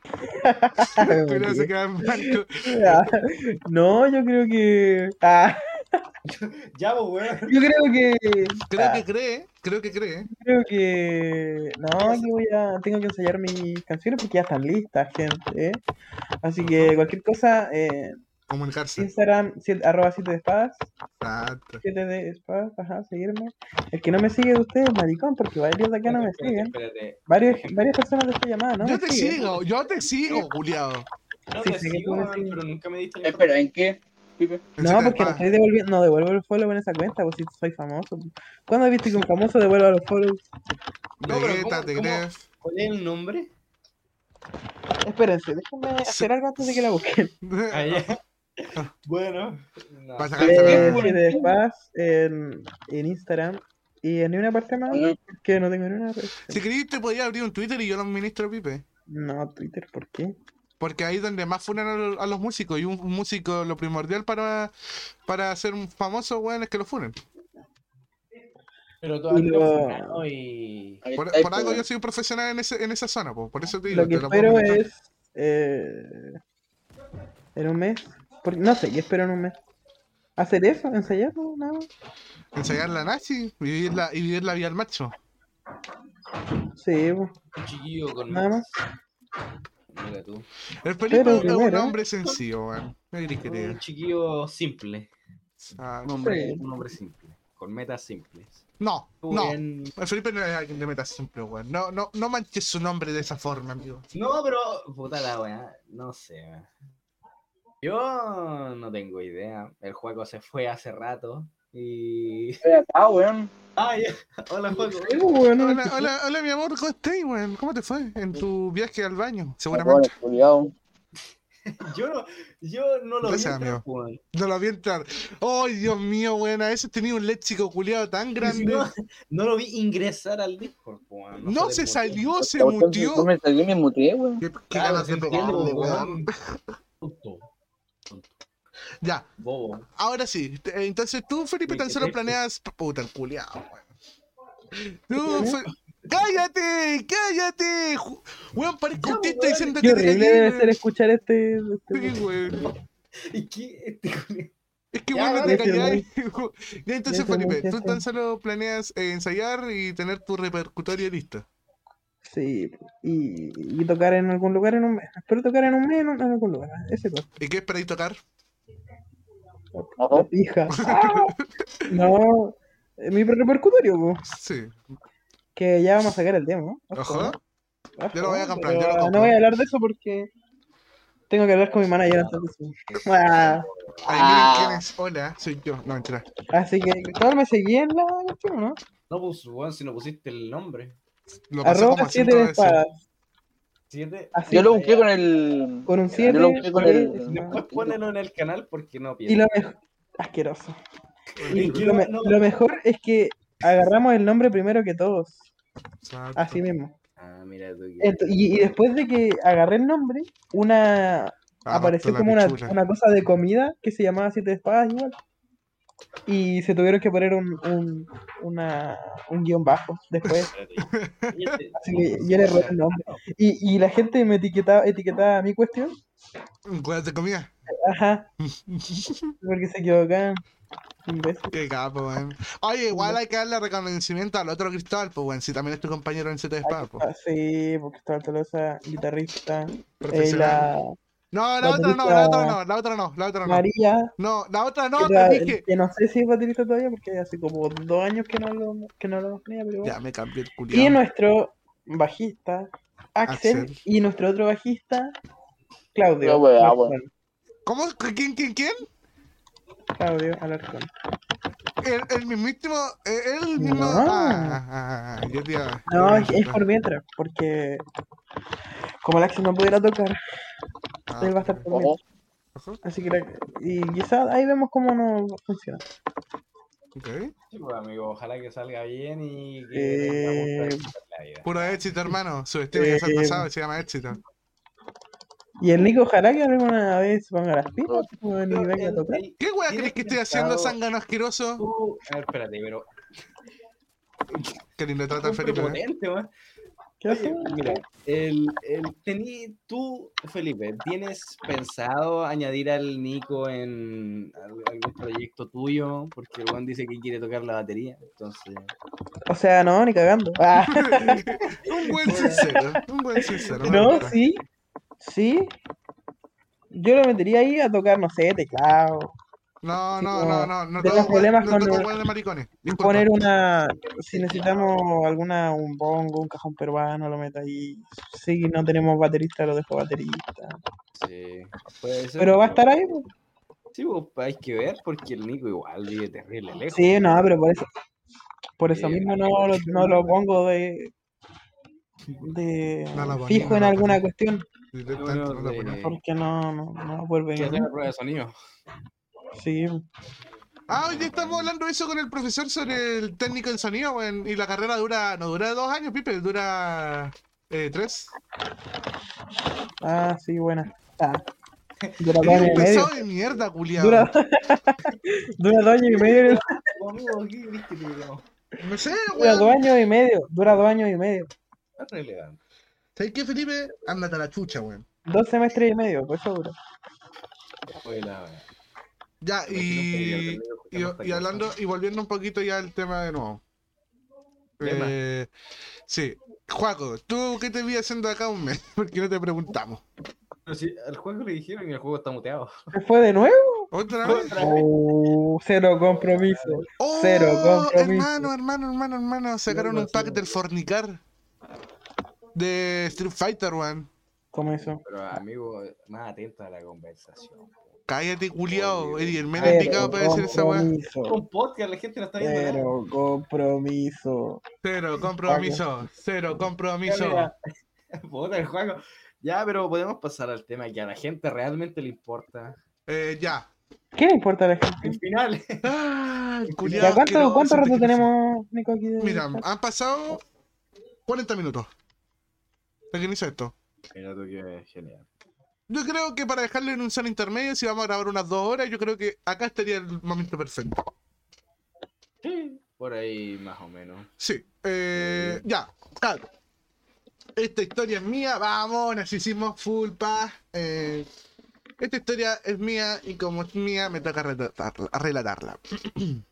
Pero se queda en blanco. No, yo creo que. Ah, Ya, pues, weón. yo creo que. Creo ah, que cree, creo que cree. creo que. No, que voy a. Tengo que ensayar mis canciones porque ya están listas, gente. ¿eh? Así que cualquier cosa, eh, Comunicarse. Instagram, siete- arroba 7 de espadas. Exacto. 7 de espadas, ajá, seguirme. El que no me sigue de ustedes es maricón, porque varios de acá no me Espérate, siguen. espérate. Varios, varias personas de esta llamada no Yo te sigo, yo te sigo, Juliado. No Sí, te sigo, pero nunca me diste la Espera, ¿en qué? Pipe? No, porque no estoy devolviendo, no devuelvo el follow en esa cuenta, pues si soy famoso. ¿Cuándo has visto que un famoso devuelva los follows? No, pero Vegeta, ¿cómo- te crees. ¿Cuál es el nombre? Espérense, déjenme hacer algo antes de que la busquen. Bueno. no. Eh, de espadas en, en Instagram y en ninguna parte más, que no tengo ni una red. Si queréis, te podía abrir un Twitter y yo lo administro, Pipe. No, Twitter, ¿por qué? Porque ahí es donde más funan a, lo- a los músicos. Y un, un músico, lo primordial para, para ser un famoso, weón, es que lo funen. Pero tú has Y Por, algo pues, yo soy un profesional en, ese, en esa zona, po. por eso te digo. Lo que te espero es. Eh, en un mes. porque- no sé, ¿qué espero en un mes? ¿Hacer eso? ¿Ensayarlo? Nada más. Ensayar la nazi y vivir la, y vivir la vida al macho. Sí, pues, Un chiquillo con. nada más. Mira tú. El Felipe Pero es un primero- hombre sencillo, weón. Que Un chiquillo simple. Ah, Un hombre, Sí. un hombre simple. Con metas simples. No, Tú no. El Felipe no es alguien de meta simple, weón. No, no, no manches su nombre de esa forma, amigo. No, pero. Puta la weá. No sé, weón. Yo no tengo idea. El juego se fue hace rato. Y. Estoy acá, weón. Ah, ya. Hola. Sí, pues, bueno, Hola, hola, hola, mi amor, ¿cómo estás, weón? ¿Cómo te fue en tu viaje al baño? Seguramente. culiao. Yo no, yo no lo Gracias, vi. amigo. weón. No lo vi entrar. ¡Ay, Dios mío, weón! A veces tenía un léxico culiado tan grande. No, no lo vi ingresar al Discord, weón. No fue se salió, se mutió. No me salí y me muteé, weón. Qué, qué Claro, ganas de se pegarle, entiende, weón. Ya, bobo. ahora sí. Entonces tú, Felipe, tan solo planeas. Puta, el culiado, weón. Tú, Fe- ¡Cállate! ¡Cállate! Weón, parezco autista weón. diciendo que horrible debe ser escuchar este. este- Sí, weón. ¿Y qué? Este culiao? Es que Ya, bueno, te calláis. Ya, entonces, Felipe, tú tan solo planeas eh, ensayar y tener tu repercutorio listo. Sí, y, y tocar en algún lugar en un mes. Espero tocar en un mes en, un- en algún lugar. Ese cosa. ¿Y qué esperáis tocar? La Ojo. pija. ¡Ah! No, mi repercutorio, po, Sí. que ya vamos a sacar el demo. Ojo. Ojo, Yo lo voy a comprar, pero yo lo compro. No voy a hablar de eso porque tengo que hablar con mi manager antes de eso. Ah, Ay, Ah. miren quién es. Hola, soy yo. No, mentira. así que, ¿todo me seguí en la cuestión, no? No, pues, weón, si no pusiste el nombre. Lo pasé Arroba como 7 cinco de veces. espadas. Siete. Así, Yo lo busqué con el. con un 7. Yo lo busqué con el. Después ponelo en el canal porque no Y pienso. lo mejor. Asqueroso. Y lo, no- me- no- lo mejor es que agarramos el nombre primero que todos. Exacto. Así mismo. Ah, mira tú. que- Ent- y, y después de que agarré el nombre, una Ah, apareció como una, una cosa de comida que se llamaba Siete Espadas igual. Y se tuvieron que poner un, un, una, un guion bajo después. Así que yo le robé el nombre. Y, y la gente me etiquetaba, etiquetaba a mi cuestión. ¿Cuál de comida? Ajá. Porque se equivocaban. Qué capo, weón. Oye, igual hay que darle reconocimiento al otro Cristóbal, pues, weón. Si también es tu compañero en Z de Espada, pues. Sí, porque estaba Tolosa, guitarrista. Eh, Profesional. la, No, la otra no, la otra no, la otra no, la otra no. María, No, la otra no, que, te la- dije. que no sé si es baterista todavía porque hace como dos años que no lo, que no pero bueno. Ya me cambié el Y culiado. nuestro bajista, Axel, Axel. y nuestro otro bajista, Claudio. No, wea, Alarcón. ¿Cómo? ¿Quién, quién, quién? Claudio Alarcón. El, el mismísimo. eh, El mismo. No. Ah, ah, ah, yo te iba- No, yo es, por mientras, porque como el Axel no pudiera tocar, Ah, él va a estar por mientras. Ajá, Así que la- y quizás ahí vemos cómo no funciona. ok. Sí, pues, amigo, ojalá que salga bien y que Eh, la vida. Puro éxito, hermano. Su estilo ya se ha Eh, pasado se llama éxito. Y el Nico, ojalá que alguna vez se ponga las pilas y venga a tocar. ¿Qué weá ¿tienes crees que estoy haciendo, zángano asqueroso? tú- A ver, espérate, pero. Qué lindo trata el Felipe. ¿eh? prepotente, weón. ¿Qué hace? mira, el, el, tení, tú, Felipe, ¿tienes pensado añadir al Nico en al- algún proyecto tuyo? Porque el Juan dice que quiere tocar la batería, entonces... O sea, no, ni cagando. Ah, Un buen sincero, un buen sincero. no, sí, sí. Yo lo metería ahí a tocar, no sé, teclado. No, Sí, no, no, no, no tengo toco problemas con. Poner una, si necesitamos alguna, un bongo, un cajón peruano, lo meto ahí. Si no tenemos baterista, lo dejo baterista. Sí, puede ser, Pero va a estar ahí, pues. Sí, pues, hay que ver porque el Nico igual vive terrible lejos. Sí, no, pero por eso. Por eso mismo no, no, lo- pongo de, de No lo ponía, fijo no en alguna cuestión. Directamente no. Porque no, no, no vuelve a hacer la prueba de sonido. Sí, Ah, hoy estamos hablando de eso con el profesor sobre el técnico en sonido, weón. Y la carrera dura, no dura dos años, Pipe, dura eh, tres. ah, sí, buena. Ah. Dura dos años y medio. de mierda, culiado. Dura, dura dos años y medio. Amigo, ¿qué viste que no? Sé, Dura dos weón. años y medio. Dura dos años y medio. Es relevante. ¿Sabes qué, Felipe? Ándate a la chucha, weón. Dos semestres y medio, pues. Fue la wea. Ya, que y, y, hablando, y volviendo un poquito ya al tema de nuevo. Tema. Eh, sí. Juaco, ¿tú qué te vi haciendo acá un mes? Porque no te preguntamos. Pero si al juego le dijeron y el juego está muteado. ¿Se fue de nuevo? ¿Otra vez? Oh, cero compromiso. ¡Oh! Cero compromiso. Hermano, hermano, hermano, hermano. Sacaron un pack del Fornicar. De Street Fighter, weón. ¿Cómo eso? Pero amigo, más atento a la conversación. Cállate, culiao. Eddie, el menos indicado para decir esa weá. compromiso. Un podcast, la gente no está viendo nada. Cero compromiso. Cero compromiso. Cero compromiso. Puta, el juego. Ya, pero podemos pasar al tema que a la gente realmente le importa. Eh, ya. ¿Qué le importa a la gente? El final. Ah, ¿Ya culiao. cuánto, cuánto rato tenemos, Nico, aquí? de- Mira, han pasado 40 minutos. ¿De qué hizo esto? Mira tú que genial. Yo creo que para dejarlo en un sano intermedio, si vamos a grabar unas dos horas, yo creo que acá estaría el momento perfecto. Sí, por ahí más o menos. Sí. Eh, ya, claro. Esta historia es mía, vamos, nos hicimos full paz. Eh, esta historia es mía y como es mía me toca relatarla. relatarla.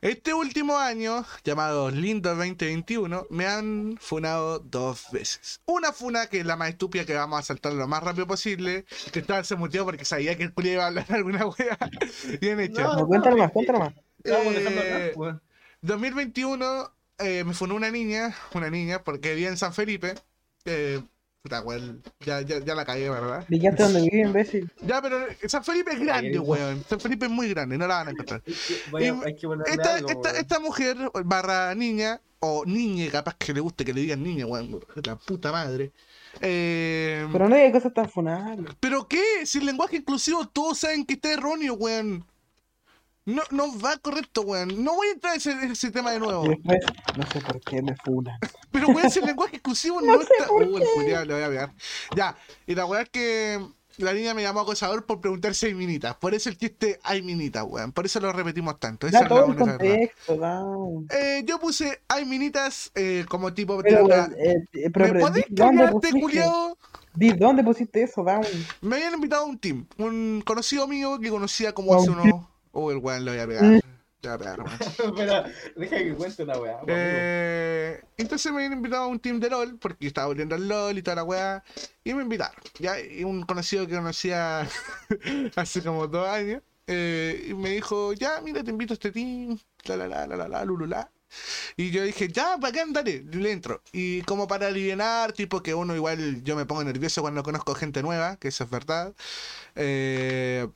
Este último año, llamado Lindo 2021, me han funado dos veces. Una funa que es la más estúpida que vamos a saltar lo más rápido posible, que estaba se muteó porque sabía que el culiao iba a hablar alguna wea. Bien hecho. No, No, cuéntalo más, cuéntalo más. Eh, hablar, pues. 2021 eh, me funó una niña, una niña, porque vi en San Felipe. Eh, puta, weón, ya, ya, ya la cagué, ¿verdad? Dijiste dónde vive, imbécil. Ya, pero San Felipe es grande, weón. San Felipe es muy grande, no la van a encontrar. Es que, vaya, Y hay que ponerle Esta, algo, esta, weón. esta mujer, barra niña, o niña, capaz que le guste que le digan niña, weón, la puta madre. Eh, Pero no hay cosas tan funables. ¿Pero qué? Si el lenguaje inclusivo todos saben que está erróneo, weón. No, no va correcto, weón. No voy a entrar en ese, en ese tema de nuevo. Y después, no sé por qué me funan. Pero weón, el lenguaje exclusivo no, está. Uh, el culiao, le voy a pegar. Ya, y la weá es que la niña me llamó acosador por preguntar si hay minitas. Por eso el chiste hay minitas, weón. Por eso lo repetimos tanto. Esa es la el verdad. contexto, da. Eh, yo puse hay minitas eh, como tipo. Pero, pregunta, eh, eh, pero, ¿Me pero, podés culiao? Di, ¿dónde pusiste eso, Down? Me habían invitado a un team. Un conocido mío que conocía como hace un unos. Oh, el weón lo voy a pegar. Mm. Le te va a pegar, weón. Espera, deja que cuente una weá. Eh, entonces me habían invitado a un team de LOL, porque yo estaba volviendo al LOL y toda la weá, y me invitaron. Ya, y un conocido que conocía hace como dos años, eh, y me dijo, ya, mira, te invito a este team, la la la la la la, lulula. Y yo dije, ya, bacán, dale, le entro. Y como para aliviar, tipo que uno igual, yo me pongo nervioso cuando conozco gente nueva, que eso es verdad. Eh,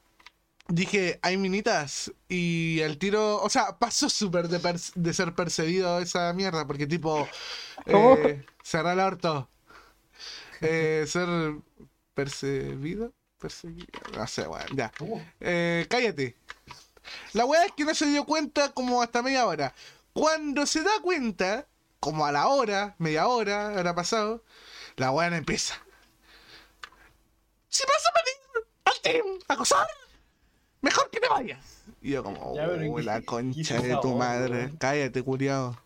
dije, hay minitas. Y el tiro, o sea, pasó súper de, de ser percibido esa mierda, porque tipo, eh, cerrar el orto. Eh, ser percibido, perseguido, no sé, weón, ya. Eh, cállate. La weá es que no se dio cuenta como hasta media hora. Cuando se da cuenta, como a la hora, media hora, habrá pasado, la weá empieza. Si vas a team a acosar, mejor que te vayas. Y yo como, Ya, pero "Oh, ¿qué- la concha de tu madre. Cállate, culiao.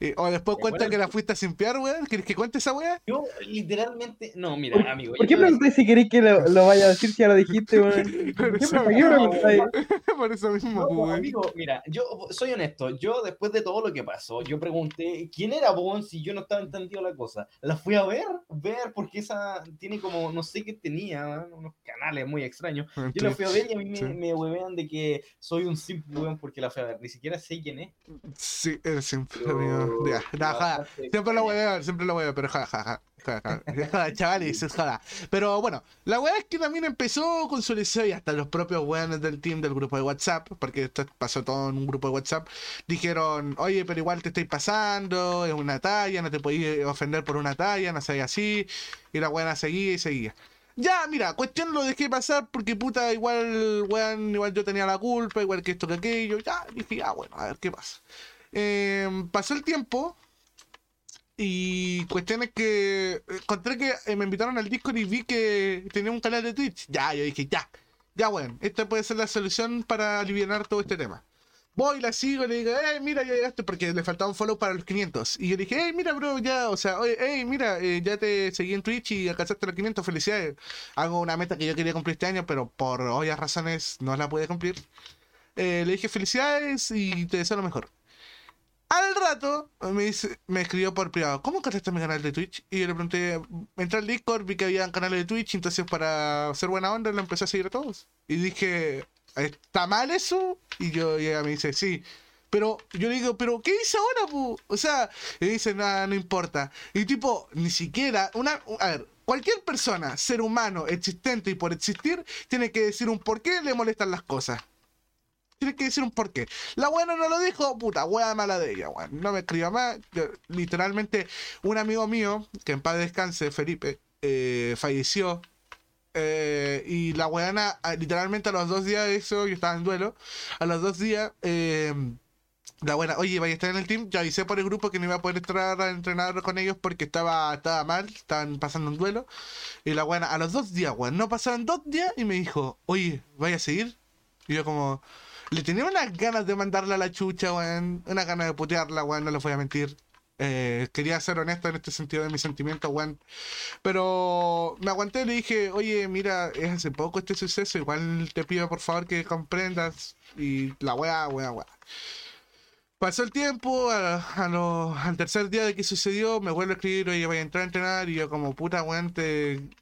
Y- o después cuenta que la fuiste a simpiar, weón. ¿Quieres que cuente esa weá? Yo literalmente. No, mira, amigo. ¿Por qué pregunté si queréis que lo, lo vaya a decir si ya lo dijiste, weón? ¿Por eso ¿Para qué mismo? Por eso mismo, No, weón. amigo, mira, yo soy honesto. Yo, después de todo lo que pasó, yo pregunté quién era Bon si yo no estaba entendido la cosa. La fui a ver, ver, porque esa tiene como, no sé qué tenía, ¿no? unos canales muy extraños. Yo la fui a ver y a mí me, Sí. me huevean de que soy un simple weón porque la fui a ver. Ni siquiera sé quién es. Sí, eres siempre, amigo. Ya, Siempre lo a siempre lo voy a pero joda, joda, joda, joda, joda, chavales, es joda. Pero bueno, la weá es que también empezó con su liceo y hasta los propios weones del team del grupo de WhatsApp, porque esto pasó todo en un grupo de WhatsApp, dijeron, oye, pero igual te estáis pasando, es una talla, no te podéis ofender por una talla, no seas así, y la weá seguía y seguía. Ya, mira, cuestión lo dejé pasar porque puta, igual, weón, igual yo tenía la culpa, igual que esto que aquello, ya, dije, ya, bueno, a ver qué pasa. Eh, pasó el tiempo y cuestión es que encontré que eh, me invitaron al Discord y vi que tenía un canal de Twitch. Ya, yo dije, ya, ya, bueno, esta puede ser la solución para aliviar todo este tema. Voy, la sigo, le digo, hey, mira, ya llegaste, porque le faltaba un follow para los 500. Y yo dije, hey, mira, bro, ya, o sea, oye, mira, eh, ya te seguí en Twitch y alcanzaste los 500, felicidades. Hago una meta que yo quería cumplir este año, pero por obvias razones no la pude cumplir. Eh, le dije, felicidades y te deseo lo mejor. Al rato me, dice, me escribió por privado, ¿cómo encontraste mi canal de Twitch? Y yo le pregunté, entré al Discord, vi que había canales de Twitch, entonces para hacer buena onda lo empecé a seguir a todos. Y dije, ¿está mal eso? Y yo y ella me dice, sí. Pero yo digo, ¿pero qué hice ahora, pu? O sea, y dice, nada, no importa. Y tipo, ni siquiera, una, a ver, cualquier persona, ser humano, existente y por existir, tiene que decir un por qué le molestan las cosas. Tiene que decir un porqué. La buena no lo dijo, puta, wea mala de ella, weón. No me escriba más. Yo- literalmente, un amigo mío, que en paz descanse, Felipe, eh, falleció. Eh, y la weana, ah, literalmente a los dos días de eso, yo estaba en duelo. A los dos días, eh, la buena, oye, vaya a estar en el team. Ya avisé por el grupo que no iba a poder entrar a entrenar con ellos porque estaba, estaba mal, estaban pasando un duelo. Y la buena, a los dos días, weón, no pasaron dos días y me dijo, oye, vaya a seguir. Y yo como, le tenía unas ganas de mandarla a la chucha, weón. Unas ganas de putearla, weón, no les voy a mentir. Eh, quería ser honesto en este sentido de mis sentimientos, weón. Pero me aguanté y le dije, oye, mira, es hace poco este suceso, igual te pido por favor que comprendas. Y la weá, weá, weá. Pasó el tiempo, a, al tercer día de que sucedió, me vuelve a escribir, oye, voy a entrar a entrenar, y yo como puta, weón,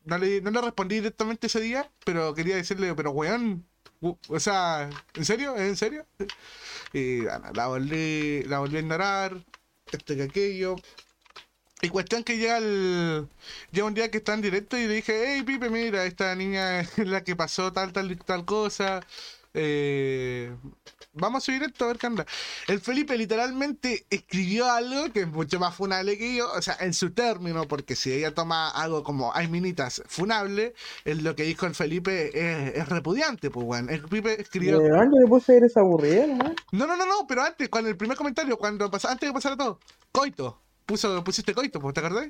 no, le, no le respondí directamente ese día, pero quería decirle, pero weón, o sea, ¿en serio? ¿Es en serio? Y la volví, la volví a ignorar, este que aquello. Y cuestión que. Llega un día que está en directo y le dije, hey Pipe, mira, esta niña es la que pasó tal, tal y tal cosa. Eh, vamos a subir esto a ver qué anda. El Felipe literalmente escribió algo que es mucho más funable que yo, o sea, en su término, porque si ella toma algo como hay minitas funable, es lo que dijo el Felipe es, es repudiante, pues bueno. El Felipe escribió. Eh, yo le puse eres aburrido, ¿no? No, no, no, no, pero antes, con el primer comentario, cuando pasa, antes de pasar a todo, coito. Puso, pusiste coito, pues, ¿te acordás?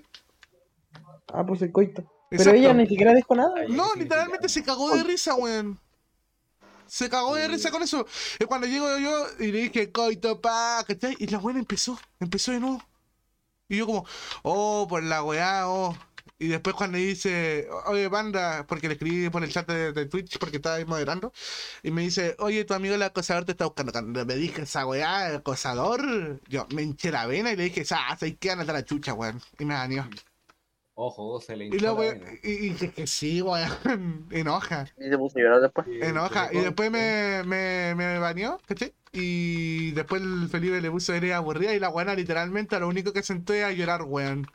Ah, el coito. Pero Exacto. ella ni siquiera dijo nada. No, ¿qué literalmente se cagó de risa, weón. Se cagó de risa con eso. Y cuando llego yo y le dije coito, pa, ¿cachai? Y la weá empezó, empezó de nuevo. Y yo como, oh, por la weá, oh. Y después cuando dice, oye, banda, porque le escribí por el chat de, de Twitch porque estaba ahí moderando, y me dice, oye, tu amigo el acosador te está buscando. Cuando me dije esa weá, el acosador, yo me hinché la vena y le dije, ah, ¿sabes qué? Anda a la chucha, weón. Y me dañó. Ojo, se le Y la y, y que sí, weón. Enoja. Y te puse a llorar después. Enoja. se Y después me, me, me baneó, ¿cachai? Y después el Felipe le puso eres aburrida y la buena literalmente a lo único que senté a llorar, weón.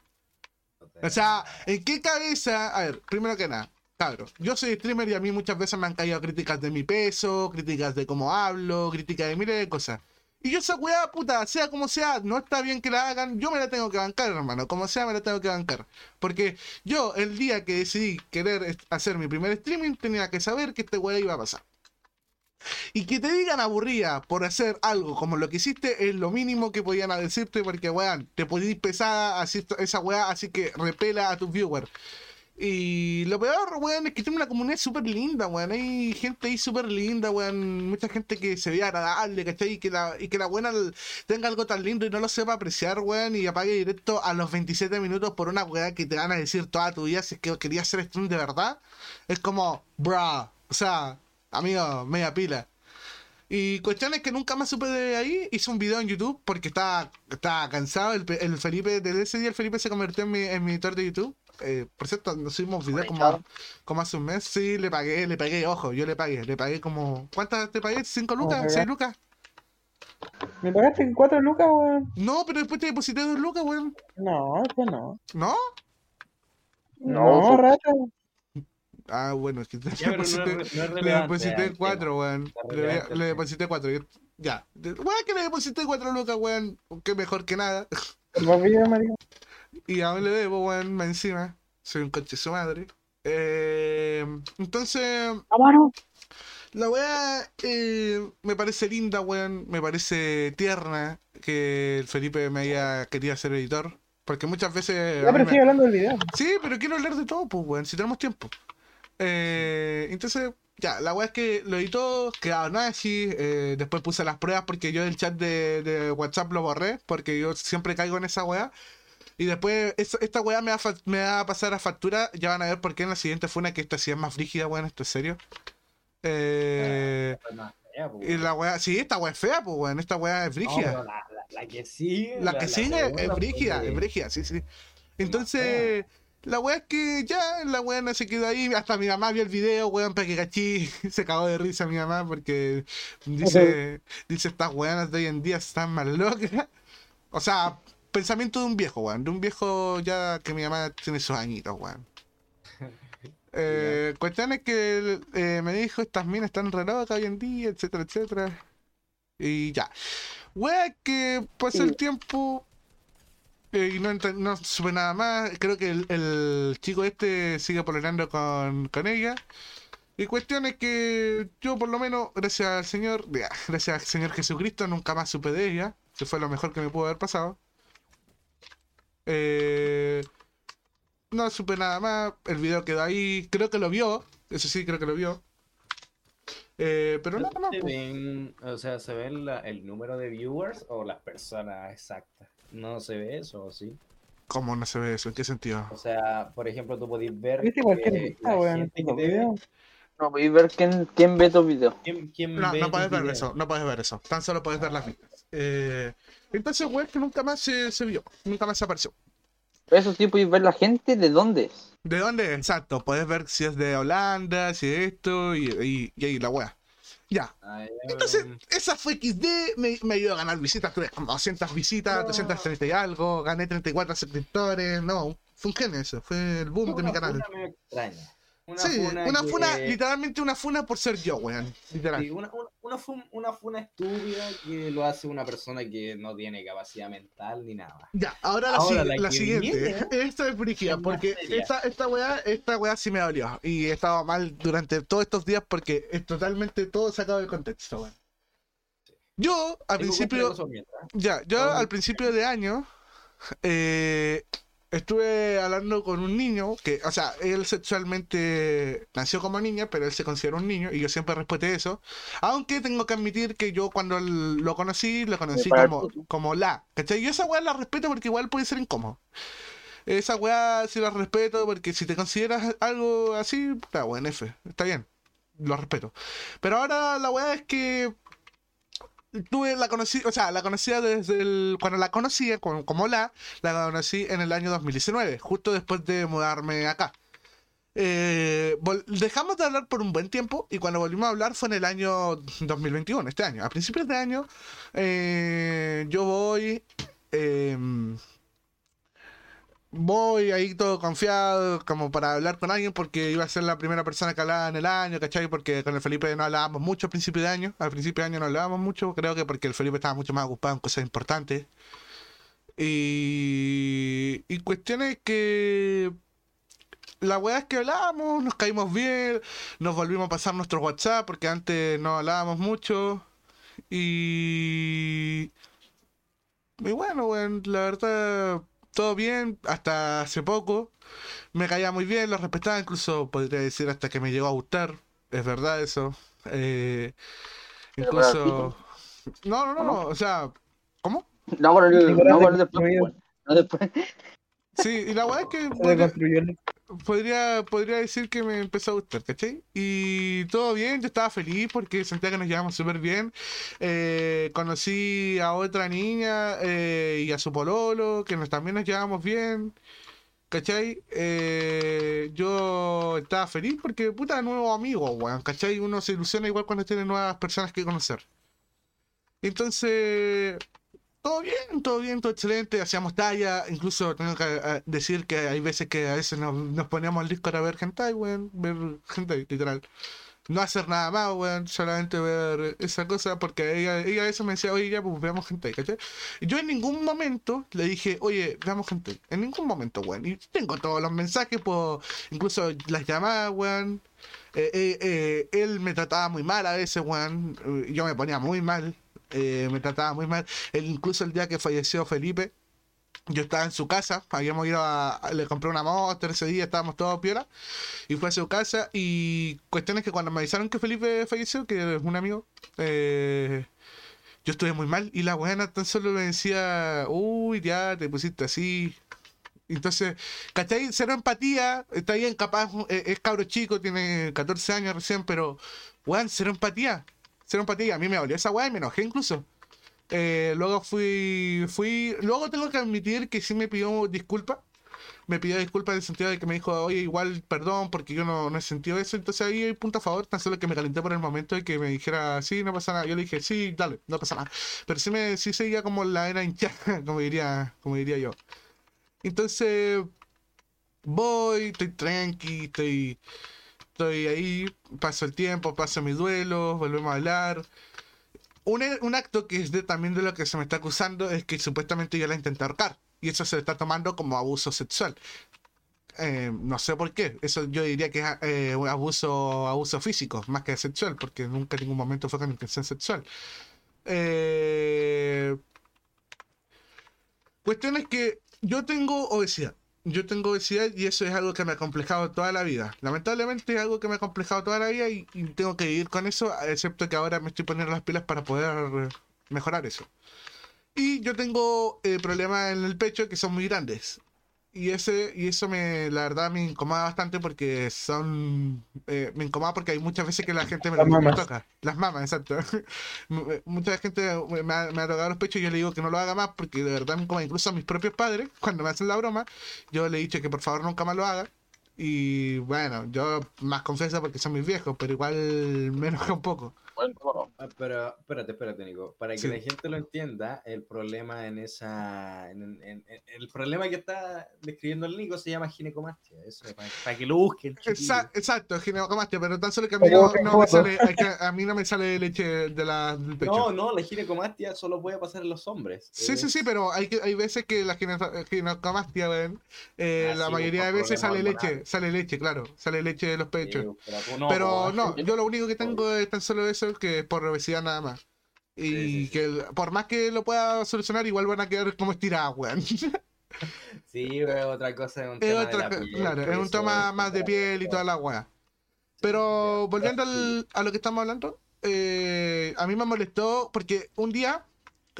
O sea, ¿en qué cabeza? A ver, primero que nada, cabrón, yo soy streamer y a mí muchas veces me han caído críticas de mi peso, críticas de cómo hablo, críticas de miles de cosas. Y yo esa weá, puta, sea como sea, no está bien que la hagan, yo me la tengo que bancar, hermano, como sea me la tengo que bancar. Porque yo, el día que decidí querer hacer mi primer streaming, tenía que saber que este weá iba a pasar. Y que te digan aburrida por hacer algo como lo que hiciste es lo mínimo que podían decirte porque, weón, te podís pesada así, esa weá, así que repela a tus viewers. Y lo peor, weón, es que tiene una comunidad súper linda, weón. Hay gente ahí súper linda, weón. Mucha gente que se ve agradable, ¿cachai? Y que la, y que la buena tenga algo tan lindo y no lo sepa apreciar, weón. Y apague directo a los 27 minutos por una weá que te van a decir toda tu vida si es que querías hacer stream de verdad. Es como, bruh. O sea, amigo, media pila. Y cuestiones que nunca más supe de ahí, hice un video en YouTube porque estaba, estaba cansado. El Felipe, desde ese día el Felipe se convirtió en mi, en mi editor de YouTube. Eh, por cierto, nos subimos video como, como hace un mes. Sí, le pagué, le pagué, ojo, yo le pagué, le pagué como. ¿Cuántas te pagué? ¿Cinco lucas? ¿Seis lucas? ¿Me pagaste en 4 lucas, weón? No, pero después te deposité dos lucas, weón. No, eso no. ¿No? No, No, rata. Ah, bueno, es que te Ya, no deposité, re- no es le deposité cuatro, weón. Le, deposité cuatro. Ya. Weón, que le deposité cuatro lucas, weón. Que mejor que nada. Más. Y aún le debo, weón, más encima. Soy un coche su madre. Eh, entonces, Amaro. la weá eh, me parece linda, weón. Me parece tierna que el Felipe me haya querido hacer editor. Porque muchas veces. Ya, pero me- hablando del video. Sí, pero quiero hablar de todo, pues, weón, si tenemos tiempo. Eh, entonces, ya, la weá es que lo editó, quedaron así. eh, después puse las pruebas porque yo el chat de, de WhatsApp lo borré, porque yo siempre caigo en esa weá. Y después, eso- esta weá me va, a fa- me va a pasar a factura. Ya van a ver por qué en la siguiente fue una que esta sí es más frígida, weón, esto es serio. Eh, po, y la weá, sí, esta weá es fea, pues, weón, esta weá es No, frígida. la, la- la que sigue. La que sigue segunda, es pues, brígida, de- es brígida, sí, sí. Entonces, la weá es que ya la weá se quedó ahí. Hasta mi mamá vio el video, weón, para que cachí. Se cagó de risa mi mamá porque dice, dice estas weonas de hoy en día están más locas. O sea, pensamiento de un viejo, weón. De un viejo ya que mi mamá tiene sus añitos, weón. Eh, cuestión es que eh, me dijo, estas minas están re locas hoy en día, etcétera, etcétera. Y ya. Wea que pasó el tiempo eh, y no, supe nada más. Creo que el, el chico este sigue pololeando con, con ella. Y cuestión es que yo por lo menos, gracias al Señor, gracias al Señor Jesucristo, nunca más supe de ella. Que fue lo mejor que me pudo haber pasado. Eh, no supe nada más. El video quedó ahí. Creo que lo vio. Eso sí, creo que lo vio. Eh, pero nada más. ¿Se pues. ven, o sea, ¿se la- el número de viewers o las personas exactas? No se ve eso, ¿o sí? ¿Cómo no se ve eso? ¿En qué sentido? O sea, por ejemplo, tú podés ver ¿Viste cualquier ve? No podéis ver quién, quién ve tus videos. ¿quién, quién No, ve no puedes ver eso, no puedes ver eso. Tan solo puedes ver las vistas. Eh, entonces, weón, que nunca más se, se vio, nunca más apareció. Pero eso sí podéis ver la gente de dónde es. ¿De dónde? Exacto, puedes ver si es de Holanda, si es esto, y, y, y ahí la wea. Ya. Entonces, esa fue XD, me, me ayudó a ganar visitas, tuve como 200 visitas, No. 230 y algo, gané 34 suscriptores, no, fue un genio eso, fue el boom de mi canal. extraña. Una sí, funa una que- funa, literalmente una funa por ser yo, weón, literal. Sí, una, una, una fun- una funa estúpida que lo hace una persona que no tiene capacidad mental ni nada. Ya, ahora la, Ahora si- la siguiente. viene Esta es brígida, porque esta, esta weá, esta weá sí me dolió. Y he estado mal durante todos estos días porque es totalmente todo sacado de contexto, weón. Yo, al Tengo principio, ya, yo al principio de año eh, estuve hablando con un niño que, o sea, él sexualmente nació como niña, pero él se considera un niño y yo siempre respeté eso. Aunque tengo que admitir que yo cuando lo conocí, lo conocí como, como la, ¿cachai? Yo esa weá la respeto porque igual puede ser incómodo. Esa weá sí la respeto porque si te consideras algo así, está bueno, F, está bien, lo respeto. Pero ahora la weá es que tuve la conocí, o sea, la conocía desde el cuando la conocía como, la la conocí en el año 2019, justo después de mudarme acá. Eh, dejamos de hablar por un buen tiempo y cuando volvimos a hablar fue en el año 2021, este año. A principios de año eh, yo voy, em, voy ahí todo confiado como para hablar con alguien porque iba a ser la primera persona que hablaba en el año, ¿cachai? Porque con el Felipe no hablábamos mucho al principio de año, al principio de año no hablábamos mucho, creo que porque el Felipe estaba mucho más ocupado en cosas importantes. Y, y cuestiones que la weá es que hablábamos, nos caímos bien, nos volvimos a pasar nuestros WhatsApp porque antes no hablábamos mucho. Y. Y bueno, weón, la verdad, todo bien, hasta hace poco. Me caía muy bien, lo respetaba, incluso podría decir hasta que me llegó a gustar. Es verdad eso. Eh, incluso. No, no, no, ¿O no, no? o sea, ¿cómo? No, no weón. No después. Sí, y la weá es que Se podría, podría decir que me empezó a gustar, ¿cachai? Y todo bien, yo estaba feliz porque sentía que nos llevamos súper bien. Eh, conocí a otra niña eh, y a su pololo, que nos, también nos llevamos bien. ¿Cachai? Eh, yo estaba feliz porque, puta, nuevo amigo, weón. ¿Cachai? Uno se ilusiona igual cuando tiene nuevas personas que conocer. Entonces, todo bien, todo bien, todo excelente. Hacíamos talla. Incluso tengo que eh, decir que hay veces que a veces nos, nos poníamos al disco a ver hentai, weón. Ver hentai, literal. No hacer nada más, weón. Solamente ver esa cosa. Porque ella, ella a veces me decía, oye, ya, pues veamos hentai, ¿cachai? Y yo en ningún momento le dije, oye, veamos hentai. En ningún momento, weón. Y tengo todos los mensajes, puedo, incluso las llamadas, weón. Eh, eh, él me trataba muy mal a veces, weón. Yo me ponía muy mal. Eh, me trataba muy mal. Incluso el día que falleció Felipe, yo estaba en su casa. Habíamos ido a. Le compré una monster ese día, estábamos todos piola. Y fue a su casa. Y cuestiones que cuando me avisaron que Felipe falleció, que es un amigo, eh, yo estuve muy mal. Y la buena tan solo me decía, uy, ya te pusiste así. Entonces, ¿cachai? Cero empatía, está bien, capaz, eh, es cabro chico, tiene 14 años recién, pero, weón, cero empatía, cero empatía, y a mí me dolió esa weá y me enojé incluso. Eh, luego fui, fui, luego tengo que admitir que sí me pidió disculpas, me pidió disculpas en el sentido de que me dijo, oye, igual, perdón, porque yo no, no he sentido eso, entonces ahí hay punto a favor, tan solo que me calenté por el momento de que me dijera, sí, no pasa nada, yo le dije, sí, dale, no pasa nada, pero sí me, sí seguía como la era hinchada, como diría, como diría yo. Entonces, voy, estoy tranqui, estoy, estoy ahí, paso el tiempo, paso mi duelo, volvemos a hablar. Un, un acto que es también de lo que se me está acusando es que supuestamente yo la intenté ahorcar. Y eso se está tomando como abuso sexual. Eh, no sé por qué. Eso yo diría que es eh, abuso, abuso físico, más que sexual, porque nunca en ningún momento fue con intención sexual. Eh, Cuestión es que yo tengo obesidad. Yo tengo obesidad y eso es algo que me ha complejado toda la vida. Lamentablemente es algo que me ha complejado toda la vida y, tengo que vivir con eso, excepto que ahora me estoy poniendo las pilas para poder mejorar eso. Y yo tengo eh, problemas en el pecho que son muy grandes. Y ese y eso me la verdad me incomoda bastante porque son eh, me incomoda porque hay muchas veces que la gente me, Las mamas. toca. Las mamas exacto. Mucha gente me ha, me ha tocado los pechos y yo le digo que no lo haga más porque de verdad me incomoda incluso a mis propios padres cuando me hacen la broma yo le he dicho que por favor nunca más lo haga. Y bueno yo más confianza porque son mis viejos pero igual me enoja un poco Ah, Pero espérate, espérate, Nico. Para que Sí. la gente lo entienda, el problema en esa. en- en- en- el problema que está describiendo el Nico se llama ginecomastia. Eso es para, para que lo busquen. chiquillos. Exa- exacto ginecomastia pero tan solo que a mí no, me sale a, que a mí no me sale leche de la, del pecho No, no, la ginecomastia solo puede pasar en los hombres. Sí, sí, Es- sí, pero hay, que- hay veces que la gine- ginecomastia, weón, eh, Ah, la sí, mayoría de veces sale leche, sale leche, claro, sale leche de los pechos. Sí, pero no, pero yo lo único que tengo es tan solo eso que es por obesidad nada más. Y Sí, sí, sí. que por más que lo pueda solucionar, igual van a quedar como estiradas, weón. Sí, pero otra cosa es un Es tema otra, de la piel, claro, es un tema más de piel y toda la weá. Pero volviendo al- a lo que estamos hablando, eh, a mí me molestó porque un día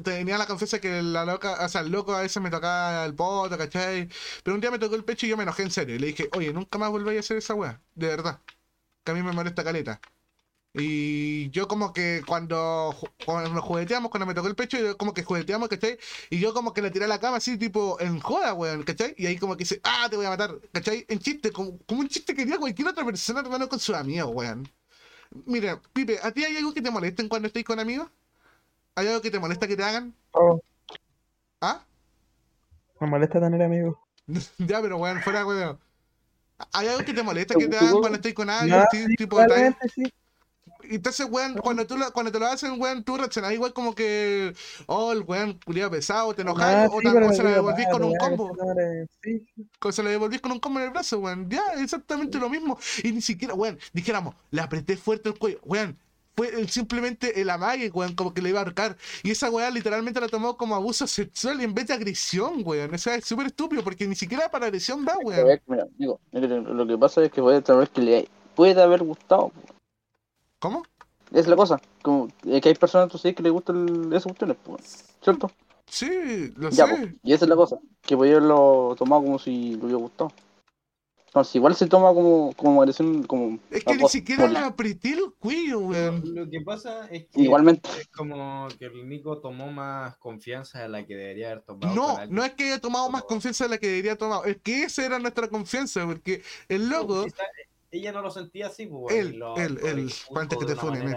tenía la confianza que la loca, o sea, el loco a veces me tocaba el poto, ¿cachai? Pero un día me tocó el pecho y yo me enojé en serio. Y le dije, oye, nunca más volváis a hacer esa weá, de verdad. Que a mí me molesta caleta. Y yo como que cuando, cuando jugueteamos, cuando me tocó el pecho, yo como que jugueteamos, ¿cachai? Y yo como que le tiré a la cama así, tipo, en joda, weón, ¿cachai? Y ahí como que dice, ah, te voy a matar, ¿cachai? En chiste, como, como un chiste que haría cualquier otra persona, hermano, con sus amigos, weón. Mira, Pipe, ¿a ti hay algo que te molesten cuando estáis con amigos? ¿Hay algo que te molesta que te hagan? Oh, ¿Ah? me molesta tener amigos. ya, pero weón, fuera, weón. ¿Hay algo que te molesta que te ¿Tú, hagan cuando estáis con alguien? Ti- sí, tipo, sí. Entonces, weón, cuando, tú lo, cuando te lo hacen, weón, tú reaccionás igual como que, oh, el weón, culiado pesado, te enojas, Ah, o, sí, ta- pero o me se lo digo, devolvís "Ah, con un combo, esta madre", Sí, se lo devolvís con un combo en el brazo, weón, ya, exactamente lo mismo, y ni siquiera, weón, dijéramos, le apreté fuerte el cuello, weón, fue simplemente el amague, weón, como que le iba a ahorcar, y esa weón literalmente la tomó como abuso sexual en vez de agresión, weón, o sea, es súper estúpido, porque ni siquiera para agresión da, A weón. ver, mira, digo, mira, lo que pasa es que puede saber que le puede haber gustado. ¿Cómo? Es la cosa. Como es que hay personas sabes que les gustan esas cuestiones, pues, ¿cierto? Sí, lo Ya, sé. pues, y esa es la cosa. Que podía haberlo tomado como si le hubiera gustado. Entonces, igual se toma como, como como. Es que ni siquiera le apreté el cuello, weón. Lo que pasa es que Igualmente. es como que el Nico tomó más confianza de la que debería haber tomado. No, no es que haya tomado más confianza de la que debería tomar, es que esa era nuestra confianza, porque el loco, ella no lo sentía así, pues, Él, lo- él, lo él, antes que te funen,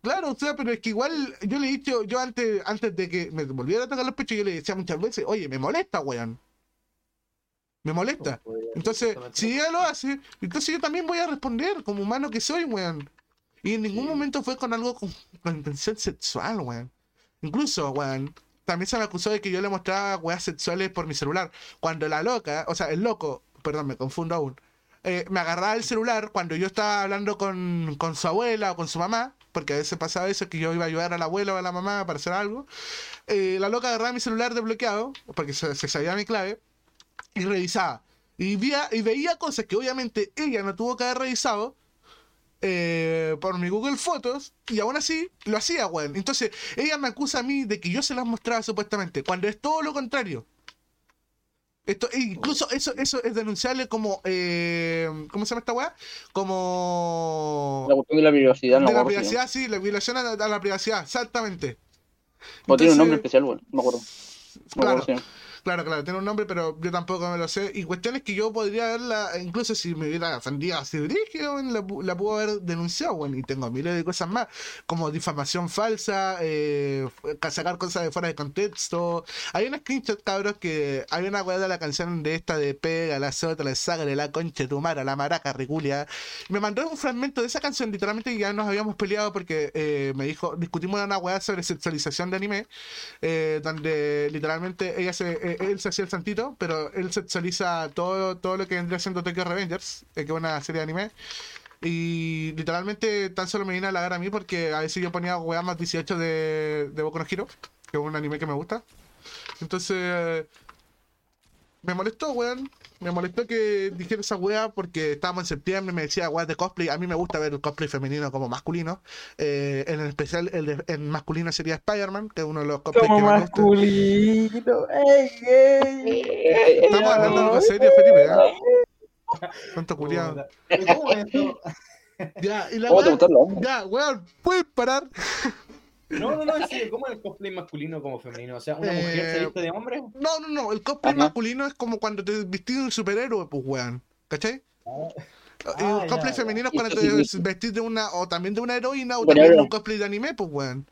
claro, o sea, pero es que igual yo le he dicho, yo antes, antes de que me volviera a tocar los pechos, yo le decía muchas veces, oye, me molesta, weón. Me molesta. Entonces, si ella lo hace, entonces yo también voy a responder como humano que soy, weón. Y en ningún Sí. momento fue con algo con, con intención sexual, weón. Incluso, weón, también se me acusó de que yo le mostraba weas sexuales por mi celular. Cuando la loca, o sea, el loco, perdón, me confundo aún, eh, me agarraba el celular cuando yo estaba hablando con, con su abuela o con su mamá, porque a veces pasaba eso, que yo iba a ayudar a la abuela o a la mamá para hacer algo. Eh, la loca agarraba mi celular desbloqueado, porque se, se sabía mi clave, y revisaba. Y, veía, y veía cosas que obviamente ella no tuvo que haber revisado eh, por mi Google Fotos y aún así lo hacía, weón. Entonces ella me acusa a mí de que yo se las mostraba supuestamente, cuando es todo lo contrario. Esto, e incluso eso, eso es denunciable como, eh, ¿cómo se llama esta weá? Como... La cuestión de la privacidad, no de la privacidad, sí, la violación a, a la privacidad, exactamente. O tiene un nombre especial, bueno, no me acuerdo. No me acuerdo Claro, claro, tiene un nombre, pero yo tampoco me lo sé. Y cuestión es que yo podría haberla, incluso si me hubiera ofendido así brígido, la, la puedo haber denunciado, bueno, y tengo miles de cosas más, como difamación falsa, eh, sacar cosas de fuera de contexto. Hay un screenshot, cabros, que hay una weá de la canción de esta de Pega, la Sota, la Sagre, la Concha, tu Mara, la Maraca, Riculia. Me mandó un fragmento de esa canción, literalmente ya nos habíamos peleado porque eh, me dijo, discutimos una weá sobre sexualización de anime eh, donde literalmente ella se, eh, él se hacía el santito, pero él sexualiza todo, todo lo que vendría siendo Tokyo Revengers, eh, que es una serie de anime. Y literalmente tan solo me vino a halagar a mí porque a veces yo ponía weá más 18 de, de Boku no Hero, que es un anime que me gusta. Entonces, me molestó, weón. Me molestó que dijera esa weá porque estábamos en septiembre y me decía weá de cosplay. A mí me gusta ver el cosplay femenino como masculino. Eh, en especial, el, de- en masculino sería Spider-Man, que es uno de los cosplays Como que me gusta. masculino. ¡Ey, ey! Estamos hablando de algo serio, Felipe. ¿eh? Culiado. ¿Cómo es esto? Ya, y la ¿Cómo te weá. Ya, weón, ¿puedes parar? No, no, no, en serio, ¿cómo es el cosplay masculino como femenino? O sea, ¿una mujer se Eh, viste de hombre? No, no, no. El cosplay Ajá. masculino es como cuando te vestís de un superhéroe, pues, weón. ¿Cachai? Y Ah, el cosplay ya, femenino es cuando te sí, vestís de una, o también de una heroína, o Bueno, también de un cosplay de anime, pues, weón.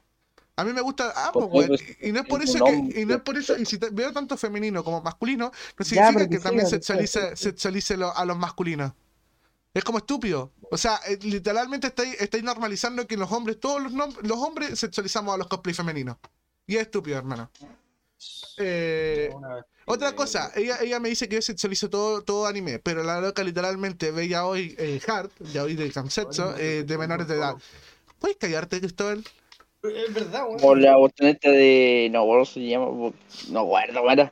A mí me gusta ambos, Pues, weón. pues, Y no es por es eso que, y no es por eso, y si te- veo tanto femenino como masculino, no significa que que también sexualice, sexualice lo- a los masculinos. Es como estúpido. O sea, eh, literalmente estáis, estáis normalizando que los hombres, todos los, los hombres sexualizamos a los cosplay femeninos. Y es estúpido, hermano. Eh, otra cosa, ella, ella me dice que yo sexualizo todo, todo anime, pero la loca literalmente ve ya hoy eh, Hard, ya hoy de Kansetsu, eh, de menores de edad. ¿Puedes callarte, Cristóbal? Es verdad, weón. Por la cuestión esta de. No, ¿cómo se llama? No guardo, mara.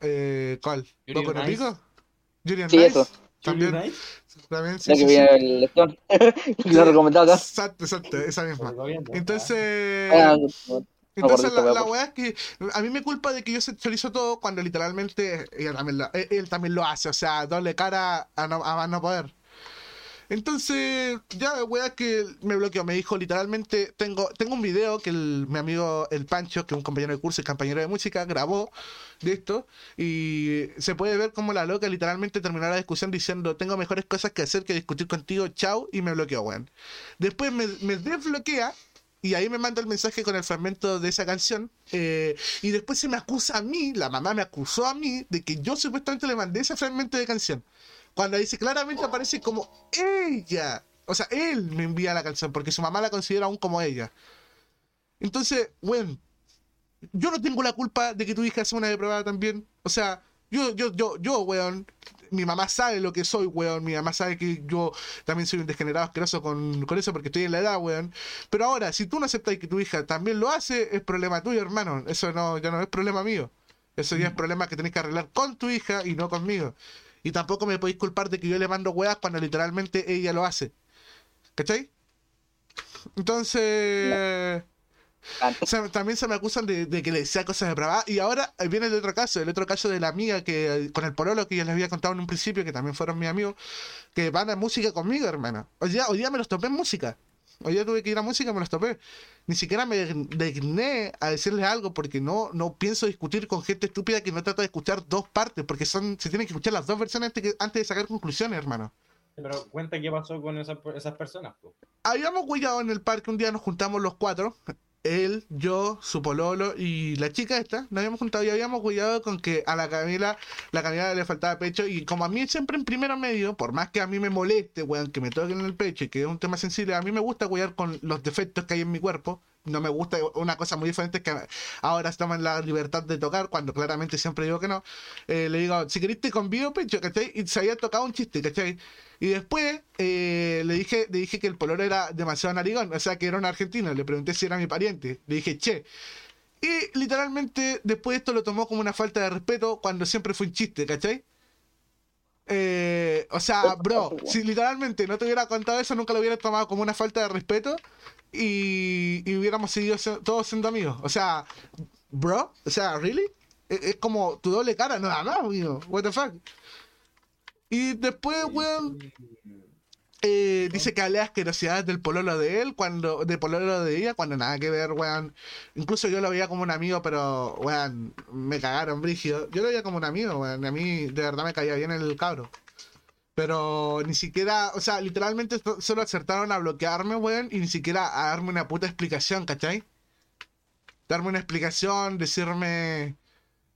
Eh, ¿Cuál? ¿Boku no. Pico? Julian Sí, Nice. eso. También, también, sí, La que sí, viene sí. el lector. lo recomendado acá. Exacto, exacto, esa misma. Entonces, Ah, Entonces la, la weá es que a mí me culpa de que yo sexualizo todo cuando literalmente ella también lo- él, él también lo hace, o sea, doble cara a no, a no poder. Entonces, ya, weá, que me bloqueó. Me dijo literalmente: Tengo, tengo un video que mi amigo El Pancho, que es un compañero de curso y compañero de música, grabó de esto. Y se puede ver como la loca literalmente terminó la discusión diciendo: Tengo mejores cosas que hacer que discutir contigo, chao. Y me bloqueó, weón. Después me, me desbloquea. Y ahí me manda el mensaje con el fragmento de esa canción. eh, y después se me acusa a mí, la mamá me acusó a mí, de que yo supuestamente le mandé ese fragmento de canción. Cuando dice claramente aparece como ella. O sea, él me envía la canción porque su mamá la considera aún como ella. Entonces, bueno, yo no tengo la culpa de que tu hija sea una depravada también. O sea, yo, yo, yo, yo, weón, mi mamá sabe lo que soy, weón. Mi mamá sabe que yo también soy un degenerado asqueroso con, con eso porque estoy en la edad, weón. Pero ahora, si tú no aceptas que tu hija también lo hace, es problema tuyo, hermano. Eso no, ya no es problema mío. Eso ya es problema que tenés que arreglar con tu hija y no conmigo. Y tampoco me podéis culpar de que yo le mando weas cuando literalmente ella lo hace. ¿Cachai? Entonces... Se- también se me acusan de, de que le decía cosas depravadas. Y ahora viene el otro caso, el otro caso de la amiga que con el pololo que ya les había contado en un principio, que también fueron mis amigos, que van a música conmigo, hermano. Hoy día, hoy día me los topé en música. Hoy día tuve que ir a música, me los topé. Ni siquiera me digné a decirles algo porque no, no pienso discutir con gente estúpida que no trata de escuchar dos partes, porque son se tienen que escuchar las dos versiones antes, que- antes de sacar conclusiones, hermano. Pero cuenta qué pasó con esas, esas personas. po. Habíamos huellado en el parque, un día nos juntamos los cuatro. Él, yo, su pololo y la chica esta, nos habíamos juntado y habíamos huellado con que a la Camila, la Camila le faltaba pecho y como a mí siempre en primero medio, por más que a mí me moleste, weón, que me toquen en el pecho y que es un tema sensible, a mí me gusta huellar con los defectos que hay en mi cuerpo. No me gusta, una cosa muy diferente es que ahora estamos en la libertad de tocar, cuando claramente siempre digo que no. Eh, le digo, si querés te convido pecho, ¿cachai? Y se había tocado un chiste, ¿cachai? Y después eh, le dije le dije que el pololo era demasiado narigón, o sea que era un argentino. Le pregunté si era mi pariente. Le dije, che. Y literalmente después esto lo tomó como una falta de respeto cuando siempre fue un chiste, ¿cachai? Eh, o sea, bro, si literalmente no te hubiera contado eso, nunca lo hubiera tomado como una falta de respeto y, y hubiéramos seguido se- todos siendo amigos. O sea, bro, o sea, ¿really? Es, es como tu doble cara, nada más, amigo. What the fuck. Y después, weón, eh, dice que hablé asquerosidades del pololo de él, cuando, de pololo de ella, cuando nada que ver, weón. Incluso yo lo veía como un amigo, pero, weón, me cagaron, Brigio. Yo lo veía como un amigo, weón. A mí, de verdad, me caía bien el cabro. Pero ni siquiera, o sea, literalmente so- solo acertaron a bloquearme, weón, y ni siquiera a darme una puta explicación, ¿cachai? Darme una explicación, decirme,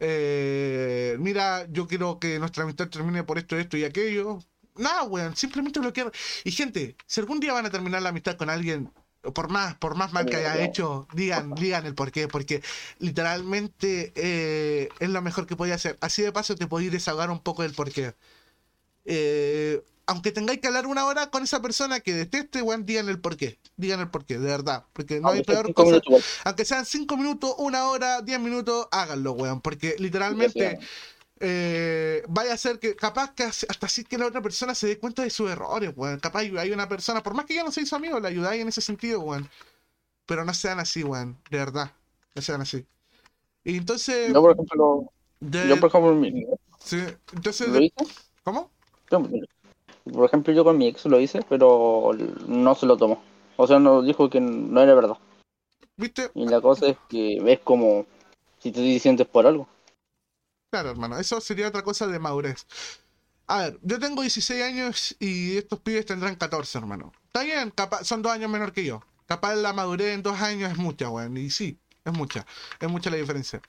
eh, mira, yo quiero que nuestra amistad termine por esto, esto y aquello. Nada, weón, simplemente bloquear. Y gente, si algún día van a terminar la amistad con alguien, por más, por más mal que haya hecho, digan, digan el por qué, porque literalmente eh, es lo mejor que podía hacer. Así de paso te podéis desahogar un poco del por qué. Eh, aunque tengáis que hablar una hora con esa persona que deteste, weón, digan el por qué. Digan el por qué, de verdad. Porque no hay Aunque sea peor cinco cosa. minutos. Aunque sean 5 minutos, una hora, 10 minutos, háganlo, weón. Porque literalmente eh, vaya a ser que capaz que hasta así que la otra persona se dé cuenta de sus errores, weón. Capaz hay una persona, por más que ya no seáis su amigo, le ayudáis en ese sentido, weón. Pero no sean así, weón. De verdad. No sean así. Y entonces. Yo, por ejemplo, de- yo, por ejemplo, mi- sí, entonces lo de- hice. ¿Cómo? Por ejemplo, yo con mi ex lo hice, pero no se lo tomó. O sea, nos dijo que no era verdad. ¿Viste? Y la cosa es que ves como si te diciendo es por algo. Claro, hermano, eso sería otra cosa de madurez. A ver, yo tengo 16 años y estos pibes tendrán 14, hermano. Está bien, capaz, son dos años menor que yo. Capaz la madurez en dos años es mucha, weón. Y sí, es mucha. Es mucha la diferencia.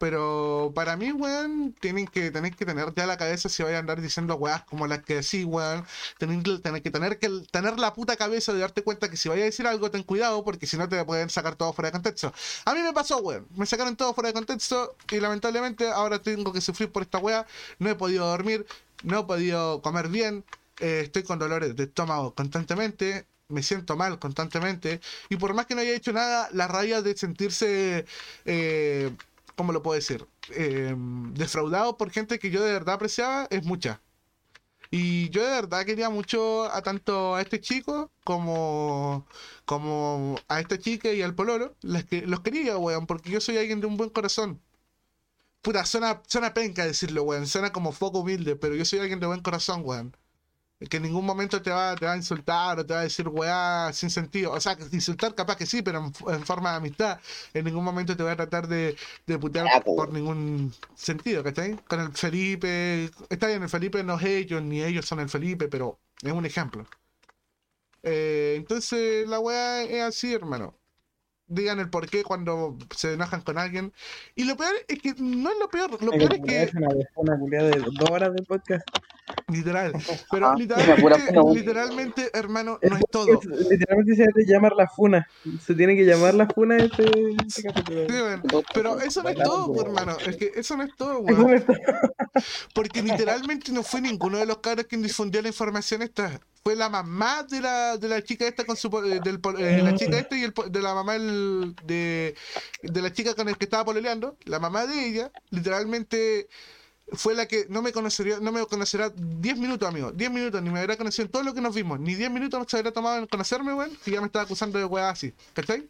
Pero para mí, weón, tienen que, tenéis que tener ya la cabeza si vais a andar diciendo weas como las que sí, weón. Tenéis que tener que tener, que tener la puta cabeza de darte cuenta que si vais a decir algo, ten cuidado, porque si no te pueden sacar todo fuera de contexto. A mí me pasó, weón. Me sacaron todo fuera de contexto y lamentablemente ahora tengo que sufrir por esta wea. No he podido dormir, no he podido comer bien, eh, estoy con dolores de estómago constantemente, me siento mal constantemente y por más que no haya hecho nada, la rabia de sentirse, eh, ¿cómo lo puedo decir? Eh, defraudado por gente que yo de verdad apreciaba es mucha. Y yo de verdad quería mucho a tanto a este chico como, como a esta chica y al pololo. Los quería, weón, porque yo soy alguien de un buen corazón. Puta, suena, suena penca decirlo, weón. Suena como foco humilde, pero yo soy alguien de buen corazón, weón. Que en ningún momento te va, te va a insultar o te va a decir weá sin sentido. O sea, insultar capaz que sí, pero en, en forma de amistad. En ningún momento te va a tratar de, de putear Ah, pues. por ningún sentido, ¿cachai? Con el Felipe. Está bien, el Felipe no es ellos, ni ellos son el Felipe, pero es un ejemplo. Eh, entonces, la weá es así, hermano. Digan el por qué cuando se enojan con alguien. Y lo peor es que no es lo peor, lo peor es que Es una, una de dos horas de podcast. Literal. Pero Ah, literalmente, hermano, no es todo. Es- literalmente se debe llamar la funa. Se tiene que llamar la funa este, este capítulo. Sí. Pero eso no es todo, pues, hermano. Es que eso no es todo, weón. no Porque literalmente no fue ninguno de los cabros quien difundió la información esta. Fue la mamá de la, de la chica esta con su eh, del, eh, la chica esta y el, de la mamá del- de, de la chica con el que estaba pololeando. La mamá de ella, literalmente fue la que no me conocería, no me conocerá 10 minutos, amigo. 10 minutos, ni me habrá conocido en todo lo que nos vimos. Ni 10 minutos se habrá tomado en conocerme, weón. Y ya me estaba acusando de weá así. ¿Cachai?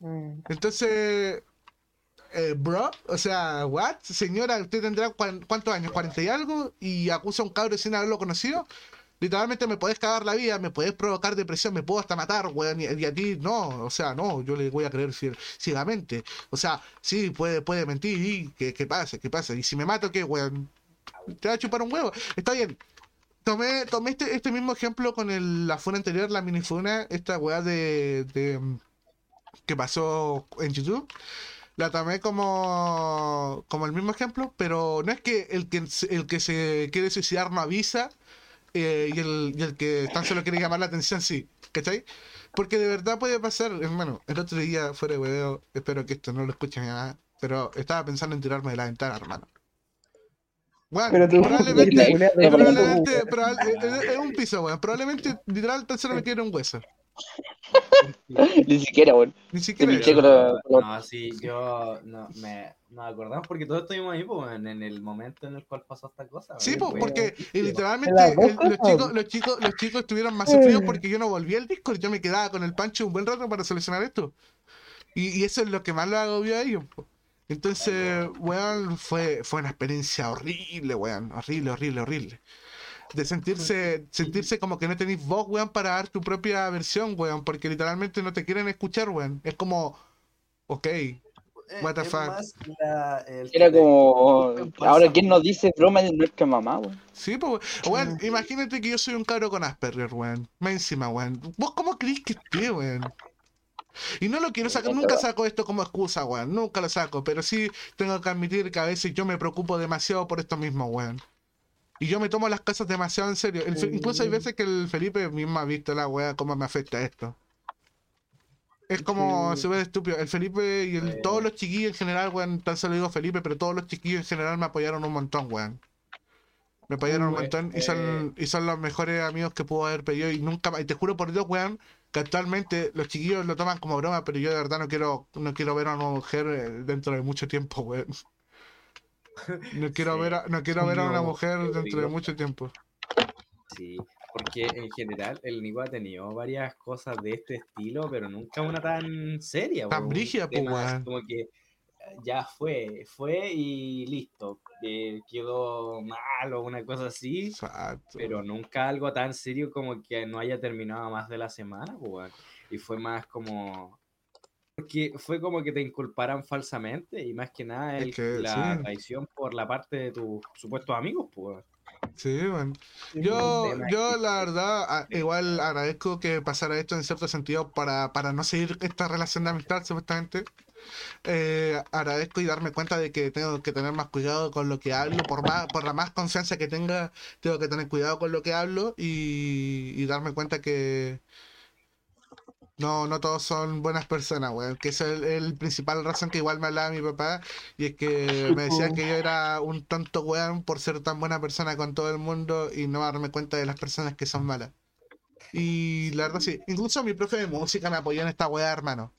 Mm. Entonces, eh, bro, o sea, what? Señora, usted tendrá cuántos años, 40 y algo, y acusa a un cabro sin haberlo conocido. Literalmente me podés cagar la vida, me podés provocar depresión, me puedo hasta matar, weón, y, y a ti no, o sea, no, yo le voy a creer cieg- ciegamente. O sea, sí, puede, puede mentir, y que, que pase, que pase. Y si me mato, ¿qué, weón? Te va a chupar un huevo. Está bien. Tomé, tomé este, este mismo ejemplo con el, la funa anterior, la minifuna, esta weá de, de que pasó en YouTube. La tomé como, como el mismo ejemplo, pero no es que el que, el que se quiere suicidar no avisa eh, y, el, y el que tan solo quiere llamar la atención sí, ¿cachai? Porque de verdad puede pasar, hermano. El otro día, fuera de huevo, espero que esto no lo escuche mi mamá, pero estaba pensando en tirarme de la ventana, hermano. Bueno, Pero tú, probablemente, probablemente, probable- es, es un piso, weón. Probablemente, literal, tan solo me quiere un hueso. Ni siquiera, weón. Ni siquiera No, sí, yo no, me, nos acordamos porque todos estuvimos ahí, pues, en, en el momento en el cual pasó esta cosa. Sí, pues, porque y literalmente el- los, chicos, los, chicos, los chicos estuvieron más sufridos porque yo no volví al Discord, yo me quedaba con el pancho un buen rato para solucionar esto. Y, y eso es lo que más lo agobió a ellos. po. Entonces, weón, fue, fue una experiencia horrible, weón. Horrible, horrible, horrible. De sentirse, sentirse como que no tenéis voz, weón, para dar tu propia versión, weón. Porque literalmente no te quieren escuchar, weón. Es como, ok, Eh, what the fuck. más la- el Era como. Ahora, ¿quién nos dice broma de nuestra mamá, weón? Sí, pues, weón, imagínate que yo soy un cabro con Asperger, weón. Más encima, weón. ¿Vos cómo creís que esté, weón? Y no lo quiero sacar, nunca saco esto como excusa, weón. Nunca lo saco, pero sí tengo que admitir que a veces yo me preocupo demasiado por esto mismo, weón. Y yo me tomo las cosas demasiado en serio. El incluso hay veces que el Felipe mismo ha visto la weá, cómo me afecta esto. Es como Sí. se ve estúpido. El Felipe y el- todos los chiquillos en general, weón, tan solo digo Felipe, pero todos los chiquillos en general me apoyaron un montón, weón. Me apoyaron un montón y son, y son los mejores amigos que puedo haber pedido. Y nunca y te juro por Dios, weón, que actualmente los chiquillos lo toman como broma, pero yo de verdad no quiero, no quiero ver a una mujer eh, dentro de mucho tiempo, weón. No quiero Sí. ver a, no quiero ver a una mujer dentro de mucho tiempo. Sí, porque en general el Nico ha tenido varias cosas de este estilo, pero nunca una tan seria. Tan brígida, pues. Como que eh, ya fue, fue y listo. eh, quedó mal o una cosa así, Exacto. pero nunca algo tan serio como que no haya terminado más de la semana, pues. Y fue más como... Porque fue como que te inculparan falsamente y más que nada Es el- que, la sí. traición por la parte de tus supuestos amigos, pues. Sí. Sí, Yo, yo la verdad, a- igual agradezco que pasara esto en cierto sentido para, para no seguir esta relación de amistad, supuestamente. Eh, agradezco y darme cuenta de que tengo que tener más cuidado con lo que hablo, por más, por la más confianza que tenga, tengo que tener cuidado con lo que hablo y, y darme cuenta que no, no todos son buenas personas, weón. Que es el, el principal razón que igual me hablaba mi papá y es que me decía que yo era un tonto weón por ser tan buena persona con todo el mundo y no darme cuenta de las personas que son malas. Y la verdad sí, incluso mi profe de música me apoyó en esta weá, hermano.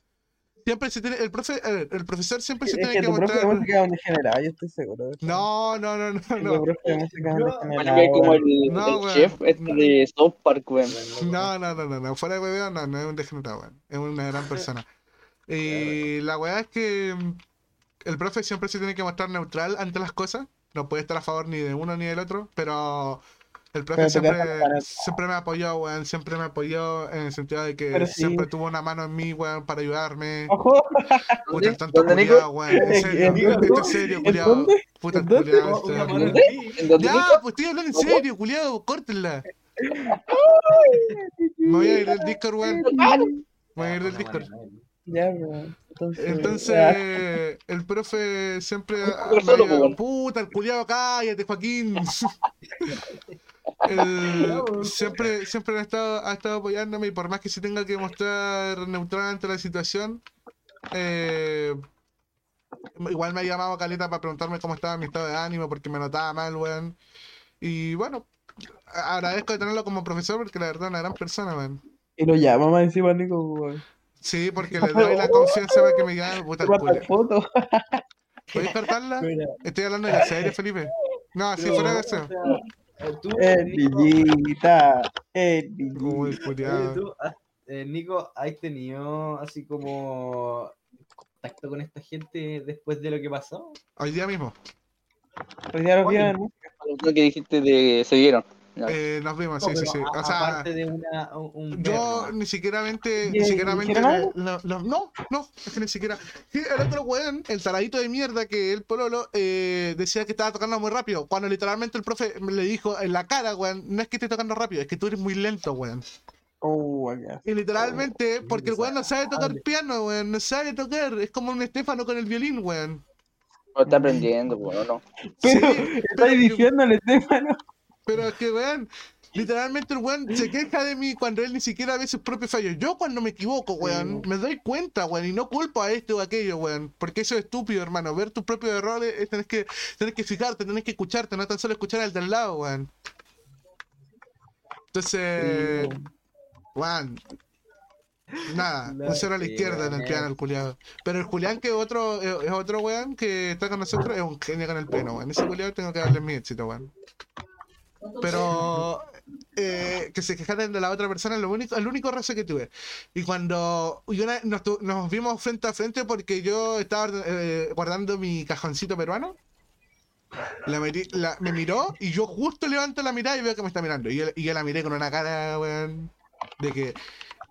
Siempre se tiene, el profe, ver, el profesor siempre se Es tiene que que tu profe de mostrar. música es un degenerado, yo estoy seguro. de eso. No, no, no, no, no. profe de música es un Yo- Bueno, que es como el, No, el weón. chef este de South Park, weón. No, no, no, no, no, fuera de hueveo, no, no es un degenerado, weón. Es una gran persona. Y la weá es que mm, el profe siempre se tiene que mostrar neutral ante las cosas. No puede estar a favor ni de uno ni del otro, pero el profe siempre, siempre me apoyó, weón. Siempre me apoyó en el sentido de que sí. siempre tuvo una mano en mí, weón, para ayudarme. Ojo, Puta, el tonto ¿Dónde, Nico? culiao, weón. En ¿En serio, esto es serio, ¿En culiao. dónde? Puta, Una este, weón. en ti. ¿En dónde Ya, Nico? pues estoy hablando en serio, culiao, córtenla. Me voy a ir del Discord, weón. Me voy a ir del Discord. ya, pues, entonces. el profe siempre solo, diga, weón. puta, el culiao, cállate, Joaquín. El- siempre siempre ha estado, ha estado apoyándome y por más que se tenga que mostrar neutral ante la situación, eh, igual me ha llamado Caleta para preguntarme cómo estaba mi estado de ánimo porque me notaba mal, weón. Y bueno, agradezco de tenerlo como profesor porque la verdad es una gran persona, weón. Y lo llama más encima, Nico, weón. Sí, porque le doy la confianza para que me llame puta el foto. ¿Puedes cortarla? Mira, Estoy hablando de la serie, Felipe. No, Pero, fuera de eso. Sea, eh, tú, El Nico, villita. El Como el villita. oye, culiao. tú, has- eh, Nico, ¿has tenido así como contacto con esta gente después de lo que pasó? Hoy día mismo. Hoy día los vieron. Lo que dijiste de se vieron. Eh, nos vimos, sí, No, sí, sí. a- O sea, aparte de una, un, un yo ni siquiera mente, ¿Y- ni siquiera mente, no, no, no, no, es que ni siquiera. Sí, el otro weón, el taradito de mierda que el pololo, eh, decía que estaba tocando muy rápido. Cuando literalmente el profe le dijo en la cara, weón, no es que esté tocando rápido, es que tú eres muy lento, weón. Oh. Y literalmente, porque el weón no sabe tocar piano, weón, no sabe tocar. Es como un Estefano con el violín, weón. No está aprendiendo, weón, no. Pero, Sí, estáis pero- diciéndole, Estefano. Pero es que, weón, literalmente el weón se queja de mí cuando él ni siquiera ve sus propios fallos. Yo cuando me equivoco, weón, me doy cuenta, weón, y no culpo a este o a aquello, weón. Porque eso es estúpido, hermano. Ver tus propios errores es tenés que, tenés que fijarte, tenés que escucharte, no tan solo escuchar al del lado, weón. Entonces, weón. Nada, un cero a la izquierda en el piano, el culiado. Pero el Julián, que es otro, es es otro weón que está con nosotros, es un genio con el piano, weón. Ese culiado tengo que darle mi éxito, weón. Pero eh, que se quejaran de la otra persona es lo único, el único rezo que tuve. Y cuando y una- nos, vimos frente a frente porque yo estaba eh, guardando mi cajoncito peruano. La metí- la- me miró y yo justo levanto la mirada y veo que me está mirando. Y yo, y yo la miré con una cara, weón, de que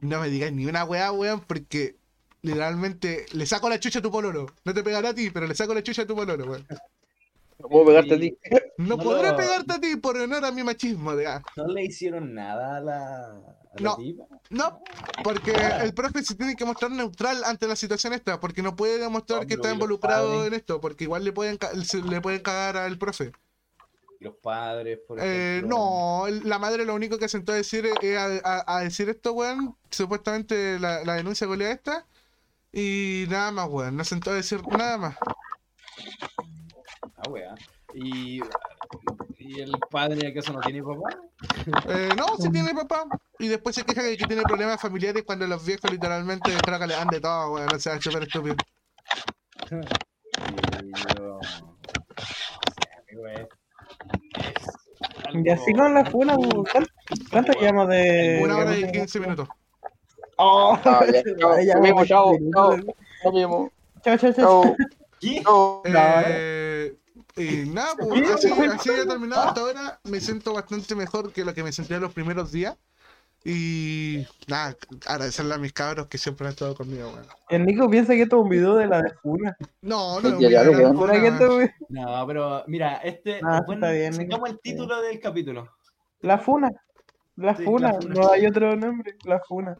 no me digáis ni una weá, weón, porque literalmente le saco la chucha a tu pololo. No te pegaré a ti, pero le saco la chucha a tu pololo, weón. No puedo pegarte a ti. No, No podré lo- pegarte a ti por honor a mi machismo, de ah. ¿No le hicieron nada a la, a la No. No, porque el profe se tiene que mostrar neutral ante la situación esta, porque no puede demostrar No, que está ¿y los involucrado padres? en esto, porque igual le pueden le pueden cagar al profe. ¿Y los padres, por Eh, ejemplo? no, la madre lo único que sentó a decir es a, a- a decir esto, weón, supuestamente la, la denuncia golea esta, y nada más, weón, no sentó a decir nada más. Wea. ¿Y, ¿Y el padre acaso no tiene papá? Eh, no, sí tiene papá, y después se queja de que tiene problemas familiares cuando los viejos literalmente creo que le dan de todo, weón, o sea, es súper estúpido. Y yo... Y así con la funa. ¿cuánto, llevamos de.? Una hora y 15 minutos. Oh, Ah, ya, vemos, chao. Chao, chao, chao. Chao. ¿Qué? Chao. Eh, y nada, pues, así, así he terminado hasta ahora. Me siento bastante mejor que lo que me sentía los primeros días. Y nada, agradecerle a mis cabros que siempre han estado conmigo, weón. El Nico piensa que esto es un video de la de Funa. No, no, ya, no, ya. no, pero mira, este... Ah, bueno, está bien, Nico. el título del capítulo. La Funa. La Sí, Funa. la Funa. No hay otro nombre. La Funa.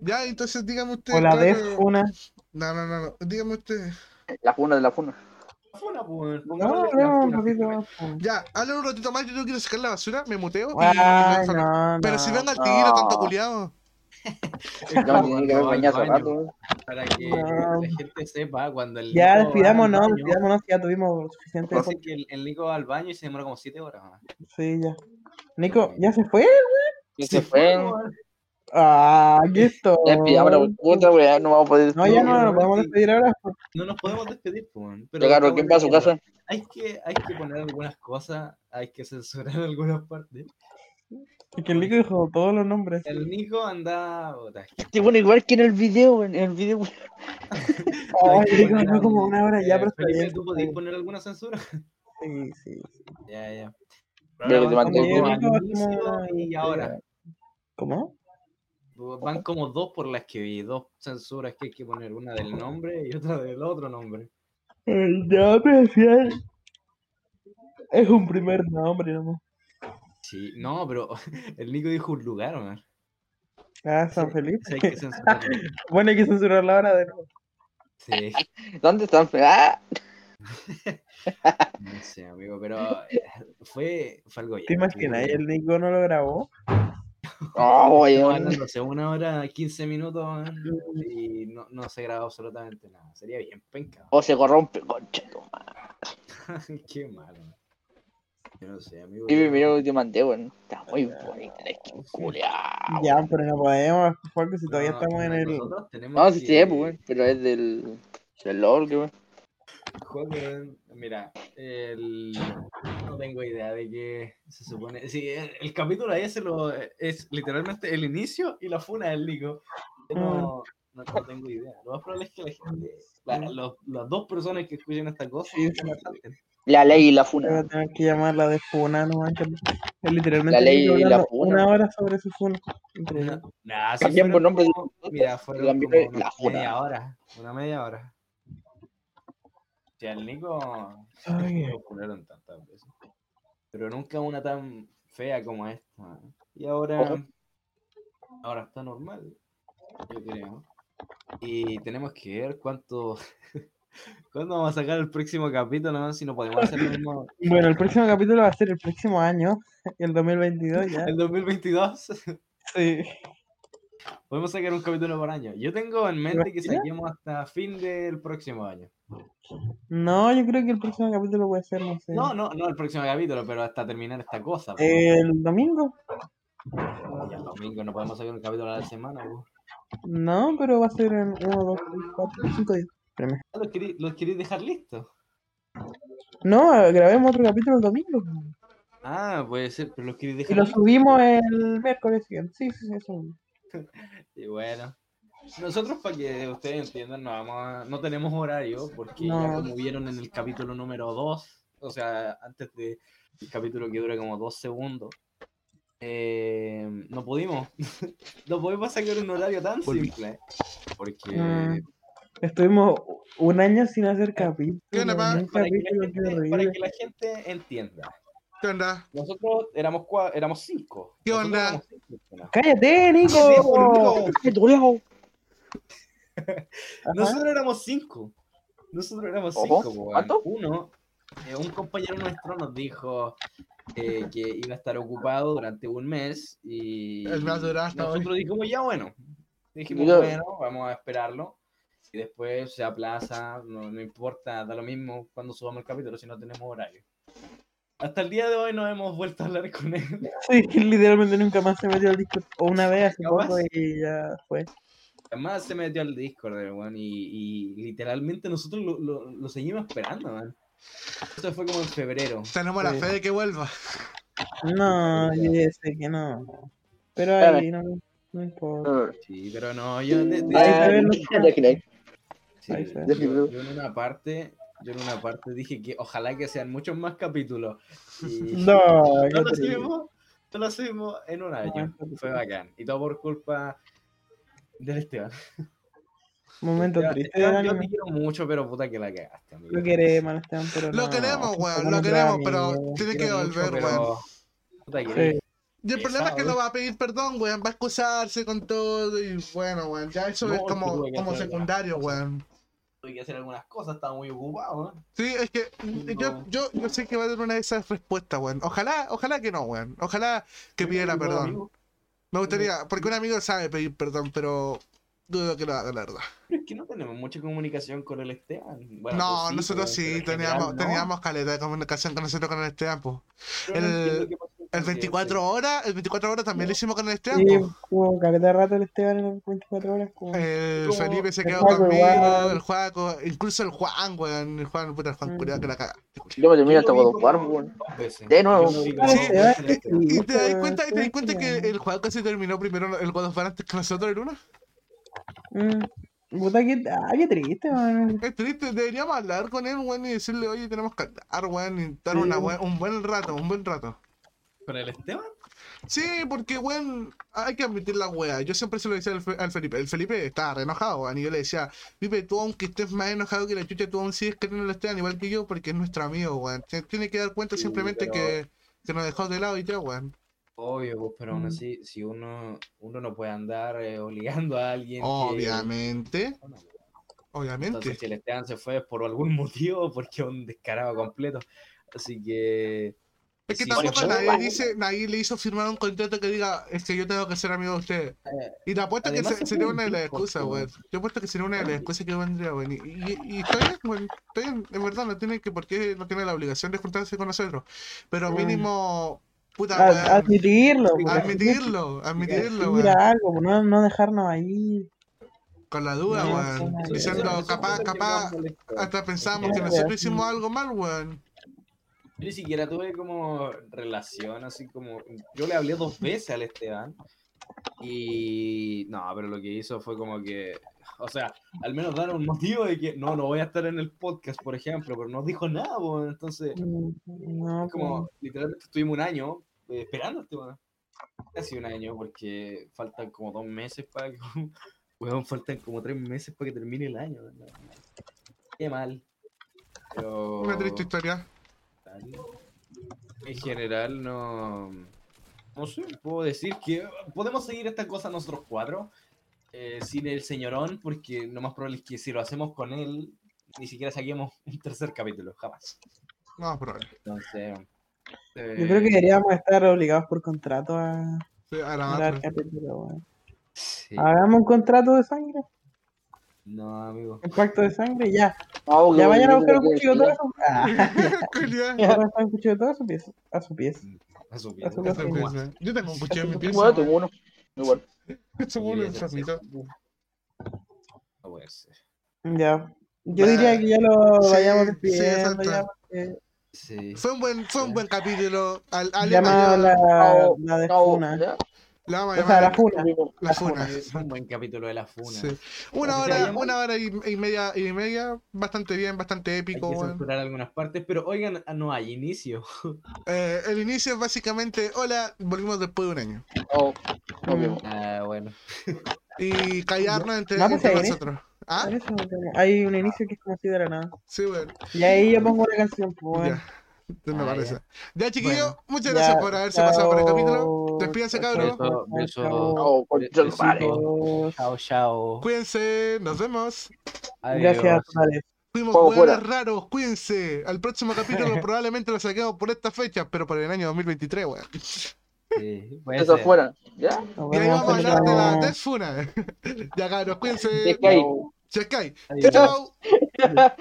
Ya, entonces dígame usted. O la claro- Funa. No, no, no, no. Dígame usted. La funa de la funa. Funa, pues. No, hablemos un poquito más. Ya, hablen un ratito más. Yo no quiero sacar la basura. Me muteo. y Ay, lanzo- no, Pero no. si venga el tigre, No. tanto culiado. Ya que No, hace al baño. rato. Para que No. la gente sepa cuando el Ya, despidámonos, despidámonos, ya tuvimos suficiente. Dice que el, el Nico va al baño y se demora como 7 horas. Sí, ya. Nico, ¿ya se fue? Y se fue. Ah, aquí estoy. Ya puta, weón, no vamos a poder. No, ya no, No, nos podemos despedir ahora. No nos podemos despedir, pues, weón, pero Ya, claro, ¿quién va a su casa? Hay que, hay que poner algunas cosas, hay que censurar algunas partes. Es que el Nico dijo todos los nombres. El Nico anda. Este bueno, igual que en el video, weón. En el video. Ay, Nico, no como una hora ya, Eh, pero está bien. ¿tú podías poner alguna censura? Sí, sí. Ya, ya. Pero que te mandé y ahora. ¿Cómo? Van como dos por las que vi, dos censuras que hay que poner, una del nombre y otra del otro nombre. El nombre oficial es un primer nombre, nomás. Sí, no, pero el Nico dijo un lugar, man. Ah, San Sí, Felipe. sí, hay que. Bueno, hay que censurar la hora de nuevo. Sí, ¿Dónde están? Ah, no sé, amigo, pero eh, fue, fue algo ¿Te ya. imaginas? Y el Nico no lo grabó. Oh, hace una hora, 15 minutos y no, no se grabó absolutamente nada. Sería bien penca. O se corrompe, concha. tu madre. Qué malo. Yo no sé, amigo. Y yo- mira, te mandé, weón. Está muy bonita la skin, culiao. Ya, pero no podemos, porque si todavía no, estamos en el. No, sí, sí, que- pues, weón. Pero es del. Del LOL, que weón. Joder, mira, el... no tengo idea de qué se supone. Sí, el, el capítulo ese lo, es literalmente el inicio y la funa del Nico. No, no, no tengo idea. Lo más probable es que la gente, la- los- las dos personas que escuchen esta cosa, Sí, la. La ley y la Voy funa. a tener que llamarla de Funa, no manches. Es literalmente La ley y la Funa. una hora sobre su Funa. Nah, si Cambiamos fueron nombre Mira, fueron Cambiamos como la una funa. media hora. Una media hora. Si al Nico Ay. lo funaron tantas veces. Pero nunca una tan fea como esta. Y ahora. Ojo. Ahora está normal. Yo creo. Y tenemos que ver cuánto. ¿Cuándo vamos a sacar el próximo capítulo? No? Si no podemos hacer lo mismo. Bueno, el próximo capítulo va a ser el próximo año, el 2022 ya. El 2022. Sí. Podemos sacar un capítulo por año. Yo tengo en mente que saquemos hasta fin del próximo año. No, yo creo que el próximo capítulo puede ser, no sé. No, no, no el próximo capítulo, pero hasta terminar esta cosa. El domingo. Ya el domingo no podemos sacar un capítulo a la semana. No, pero va a ser en 1, 2, 3, 4, 5 días. Ah, ¿Los queréis, los queréis dejar listos? No, grabemos otro capítulo el domingo. Ah, puede ser, pero los queréis Y dejar lo listos. subimos el miércoles siguiente. Sí, sí, sí, eso. Y bueno. Nosotros, para que ustedes entiendan, no, vamos a- no tenemos horario, porque ya No. como vieron en el capítulo número 2, o sea, antes del capítulo que dura como dos segundos, eh, no pudimos. no pudimos sacar un horario tan simple. Porque Mm. Estuvimos un año sin hacer capítulo. ¿Qué onda, para, que la gente, para que la gente entienda. ¿Qué onda? Nosotros éramos, cua- éramos cinco. ¿Qué Nosotros onda? éramos cinco personas. ¡Cállate, Nico! Nosotros éramos cinco. Nosotros éramos cinco. Uno, eh, un compañero nuestro nos dijo eh, que iba a estar ocupado durante un mes y El nosotros dijimos, ya bueno. Dijimos, bueno, vamos a esperarlo. Y después se aplaza, no, no importa, da lo mismo cuando subamos el capítulo si no tenemos horario. Hasta el día de hoy no hemos vuelto a hablar con él. Sí, que literalmente nunca más se metió al Discord. O una vez hace poco y ya fue. Además se metió al Discord, weón, y, y literalmente nosotros lo, lo- lo seguimos esperando, man. Eso fue como en febrero. Tenemos la fe de que vuelva. No, yo ya sé que no. Pero ahí no, no importa. Sí, pero no, yo de, Ah, sí, yo, yo en una parte, yo en una parte dije que ojalá que sean muchos más capítulos. Y No, no lo triste. hicimos, no lo hicimos en un año. Fue bacán. Y todo por culpa del Esteban. Momento Esteban, triste Esteban, yo te quiero mucho, pero puta que la cagaste, amigo. Lo queremos, Esteban, pero Lo no, queremos, weón, lo queremos, pero tiene que volver, pero weón. puta que- Sí. Y el problema es que no va a pedir perdón, weón. Va a excusarse con todo y bueno, weón. Ya eso No, es como, como secundario, cosas. weón. Tuve que hacer algunas cosas, estaba muy ocupado, ¿eh? Sí, es que yo, No. yo, yo sé que va a dar una de esas respuestas, weón. Ojalá, ojalá que no, weón. Ojalá que pidiera perdón. Me gustaría, porque un amigo sabe pedir perdón, pero dudo que lo haga, la verdad. pero es que no tenemos mucha comunicación con el Esteban. Bueno, no, tú nosotros sí, teníamos, no. teníamos caleta de comunicación con nosotros con el Esteban, po. Pero no el- entiendo qué pasó El 24 horas, el 24 horas también lo hicimos con el Esteban. Sí, como caleta de rato el Esteban en las 24 horas. Como... El Como- Felipe se el quedó conmigo, el Juaco, incluso el Juan, weón. El Juan, puta, el Juan, Mm. culiao, que la caga. Yo me terminé hasta God War, weón. De nuevo. Ah, sí, ah, en sí. ¿Y te das cuenta, y te das cuenta que el Juan casi terminó primero el God of War antes que nosotros el uno? Mm. Puta que. Ah, qué triste, man. Es triste, deberíamos hablar con él, weón, y decirle, oye, tenemos que hablar, weón, y dar Sí. una buen- un buen rato, un buen rato. ¿Con el Esteban? Sí, porque, weón, hay que admitir la wea. Yo siempre se lo decía al, Fe- al Felipe. El Felipe estaba re enojado, weón, y yo le decía, Felipe, tú aunque estés más enojado que la chucha, tú aún sigues queriendo al Esteban igual que yo, porque es nuestro amigo, weón. Tiene que dar cuenta Sí, simplemente pero- que, que nos dejó de lado y ya, weón. Obvio, pues, pero aún Mm. así, si uno, uno no puede andar eh, obligando a alguien que... Obviamente, Entonces, obviamente. si el Esteban se fue por algún motivo, porque es un descarado completo. Así que... Es que sí, tampoco nadie, dice, nadie le hizo firmar un contrato que diga, es que yo tengo que ser amigo de ustedes. eh, Y te apuesto que se- sería una de las excusas, weón. Yo apuesto que sería una de las excusas que vendría, weón. Y, y, y está bien, weón. Está bien, en verdad, no tiene que, porque no tiene la obligación de juntarse con nosotros. Pero mínimo, puta, A- weón. admitirlo, Admitirlo, admitirlo, Mira weón. algo, no, no dejarnos ahí. Con la duda, weón. Diciendo, capaz, capaz, hasta pensábamos Es que nosotros hicimos algo mal, weón. Yo ni siquiera tuve como relación, así como. Yo le hablé dos veces al Esteban. Y. No, pero lo que hizo fue como que. O sea, al menos dar un motivo de que no, no voy a estar en el podcast, por ejemplo, pero no dijo nada, pues, entonces. No, como, literalmente estuvimos un año eh, esperando este weón. Casi un año, porque faltan como dos meses para que. Weón, faltan como tres meses para que termine el año. ¿no? Qué mal. Pero. Una triste historia. En general, no. No sé, puedo decir que podemos seguir esta cosa nosotros cuatro. eh, sin el señorón, porque lo más probable es que si lo hacemos con él, ni siquiera saquemos un tercer capítulo, jamás. No, probable. Entonces. Yo creo que eh, deberíamos estar obligados por contrato a Sí, a grabar sí. Hagamos un contrato de sangre, No, amigo. un pacto de sangre, ya. Porque Ya vayan a buscar un cuchillo sí, todo eso. Ah, ya van a buscar un cuchillo a su pies. A su pies. A su su pieza. Yo tengo un cuchillo en mi pieza. Bueno, tengo uno. Igual. Somos uno Sí, en ese- Framito. No puede ser. Ya. Yo diría que ya lo Sí, vayamos sí, despidiendo ya porque Sí. Fue un buen, fue un buen capítulo. Al, al llamado la, No, la de. La vamos a O sea, la Funa. la funa. Fue un buen capítulo de la funa. Sí. Una ¿Así hora, una hora y, y media y media, bastante bien, bastante Hay épico. que weón. censurar algunas partes, pero oigan, ah, no hay inicio. Eh, el inicio es básicamente, hola, volvimos después de un año. No Mm. vimos. Ah, bueno. Y callarnos entre, entre ¿eh? nosotros. ¿Ah? Hay un inicio que es como si de la nada. Sí, bueno. Y ahí yo pongo una canción, pues bueno. Ya. Me Ah, parece. ya. Ya, chiquillos, Bueno. muchas Ya, gracias por haberse pasado por el capítulo. Despídense, Chao, cabros. chao, Beso- chao. Cuídense, nos vemos. Gracias. Totales. Fuimos fuera. raros, cuídense. Al próximo capítulo probablemente lo saquemos por esta fecha, pero por el año 2023, weón. Sí, Eso ser. ¿Ya? Nos Y ahí vemos vamos a hablar de la chao. Death Funa. ya, cabros, cuídense. Adiós. Chao.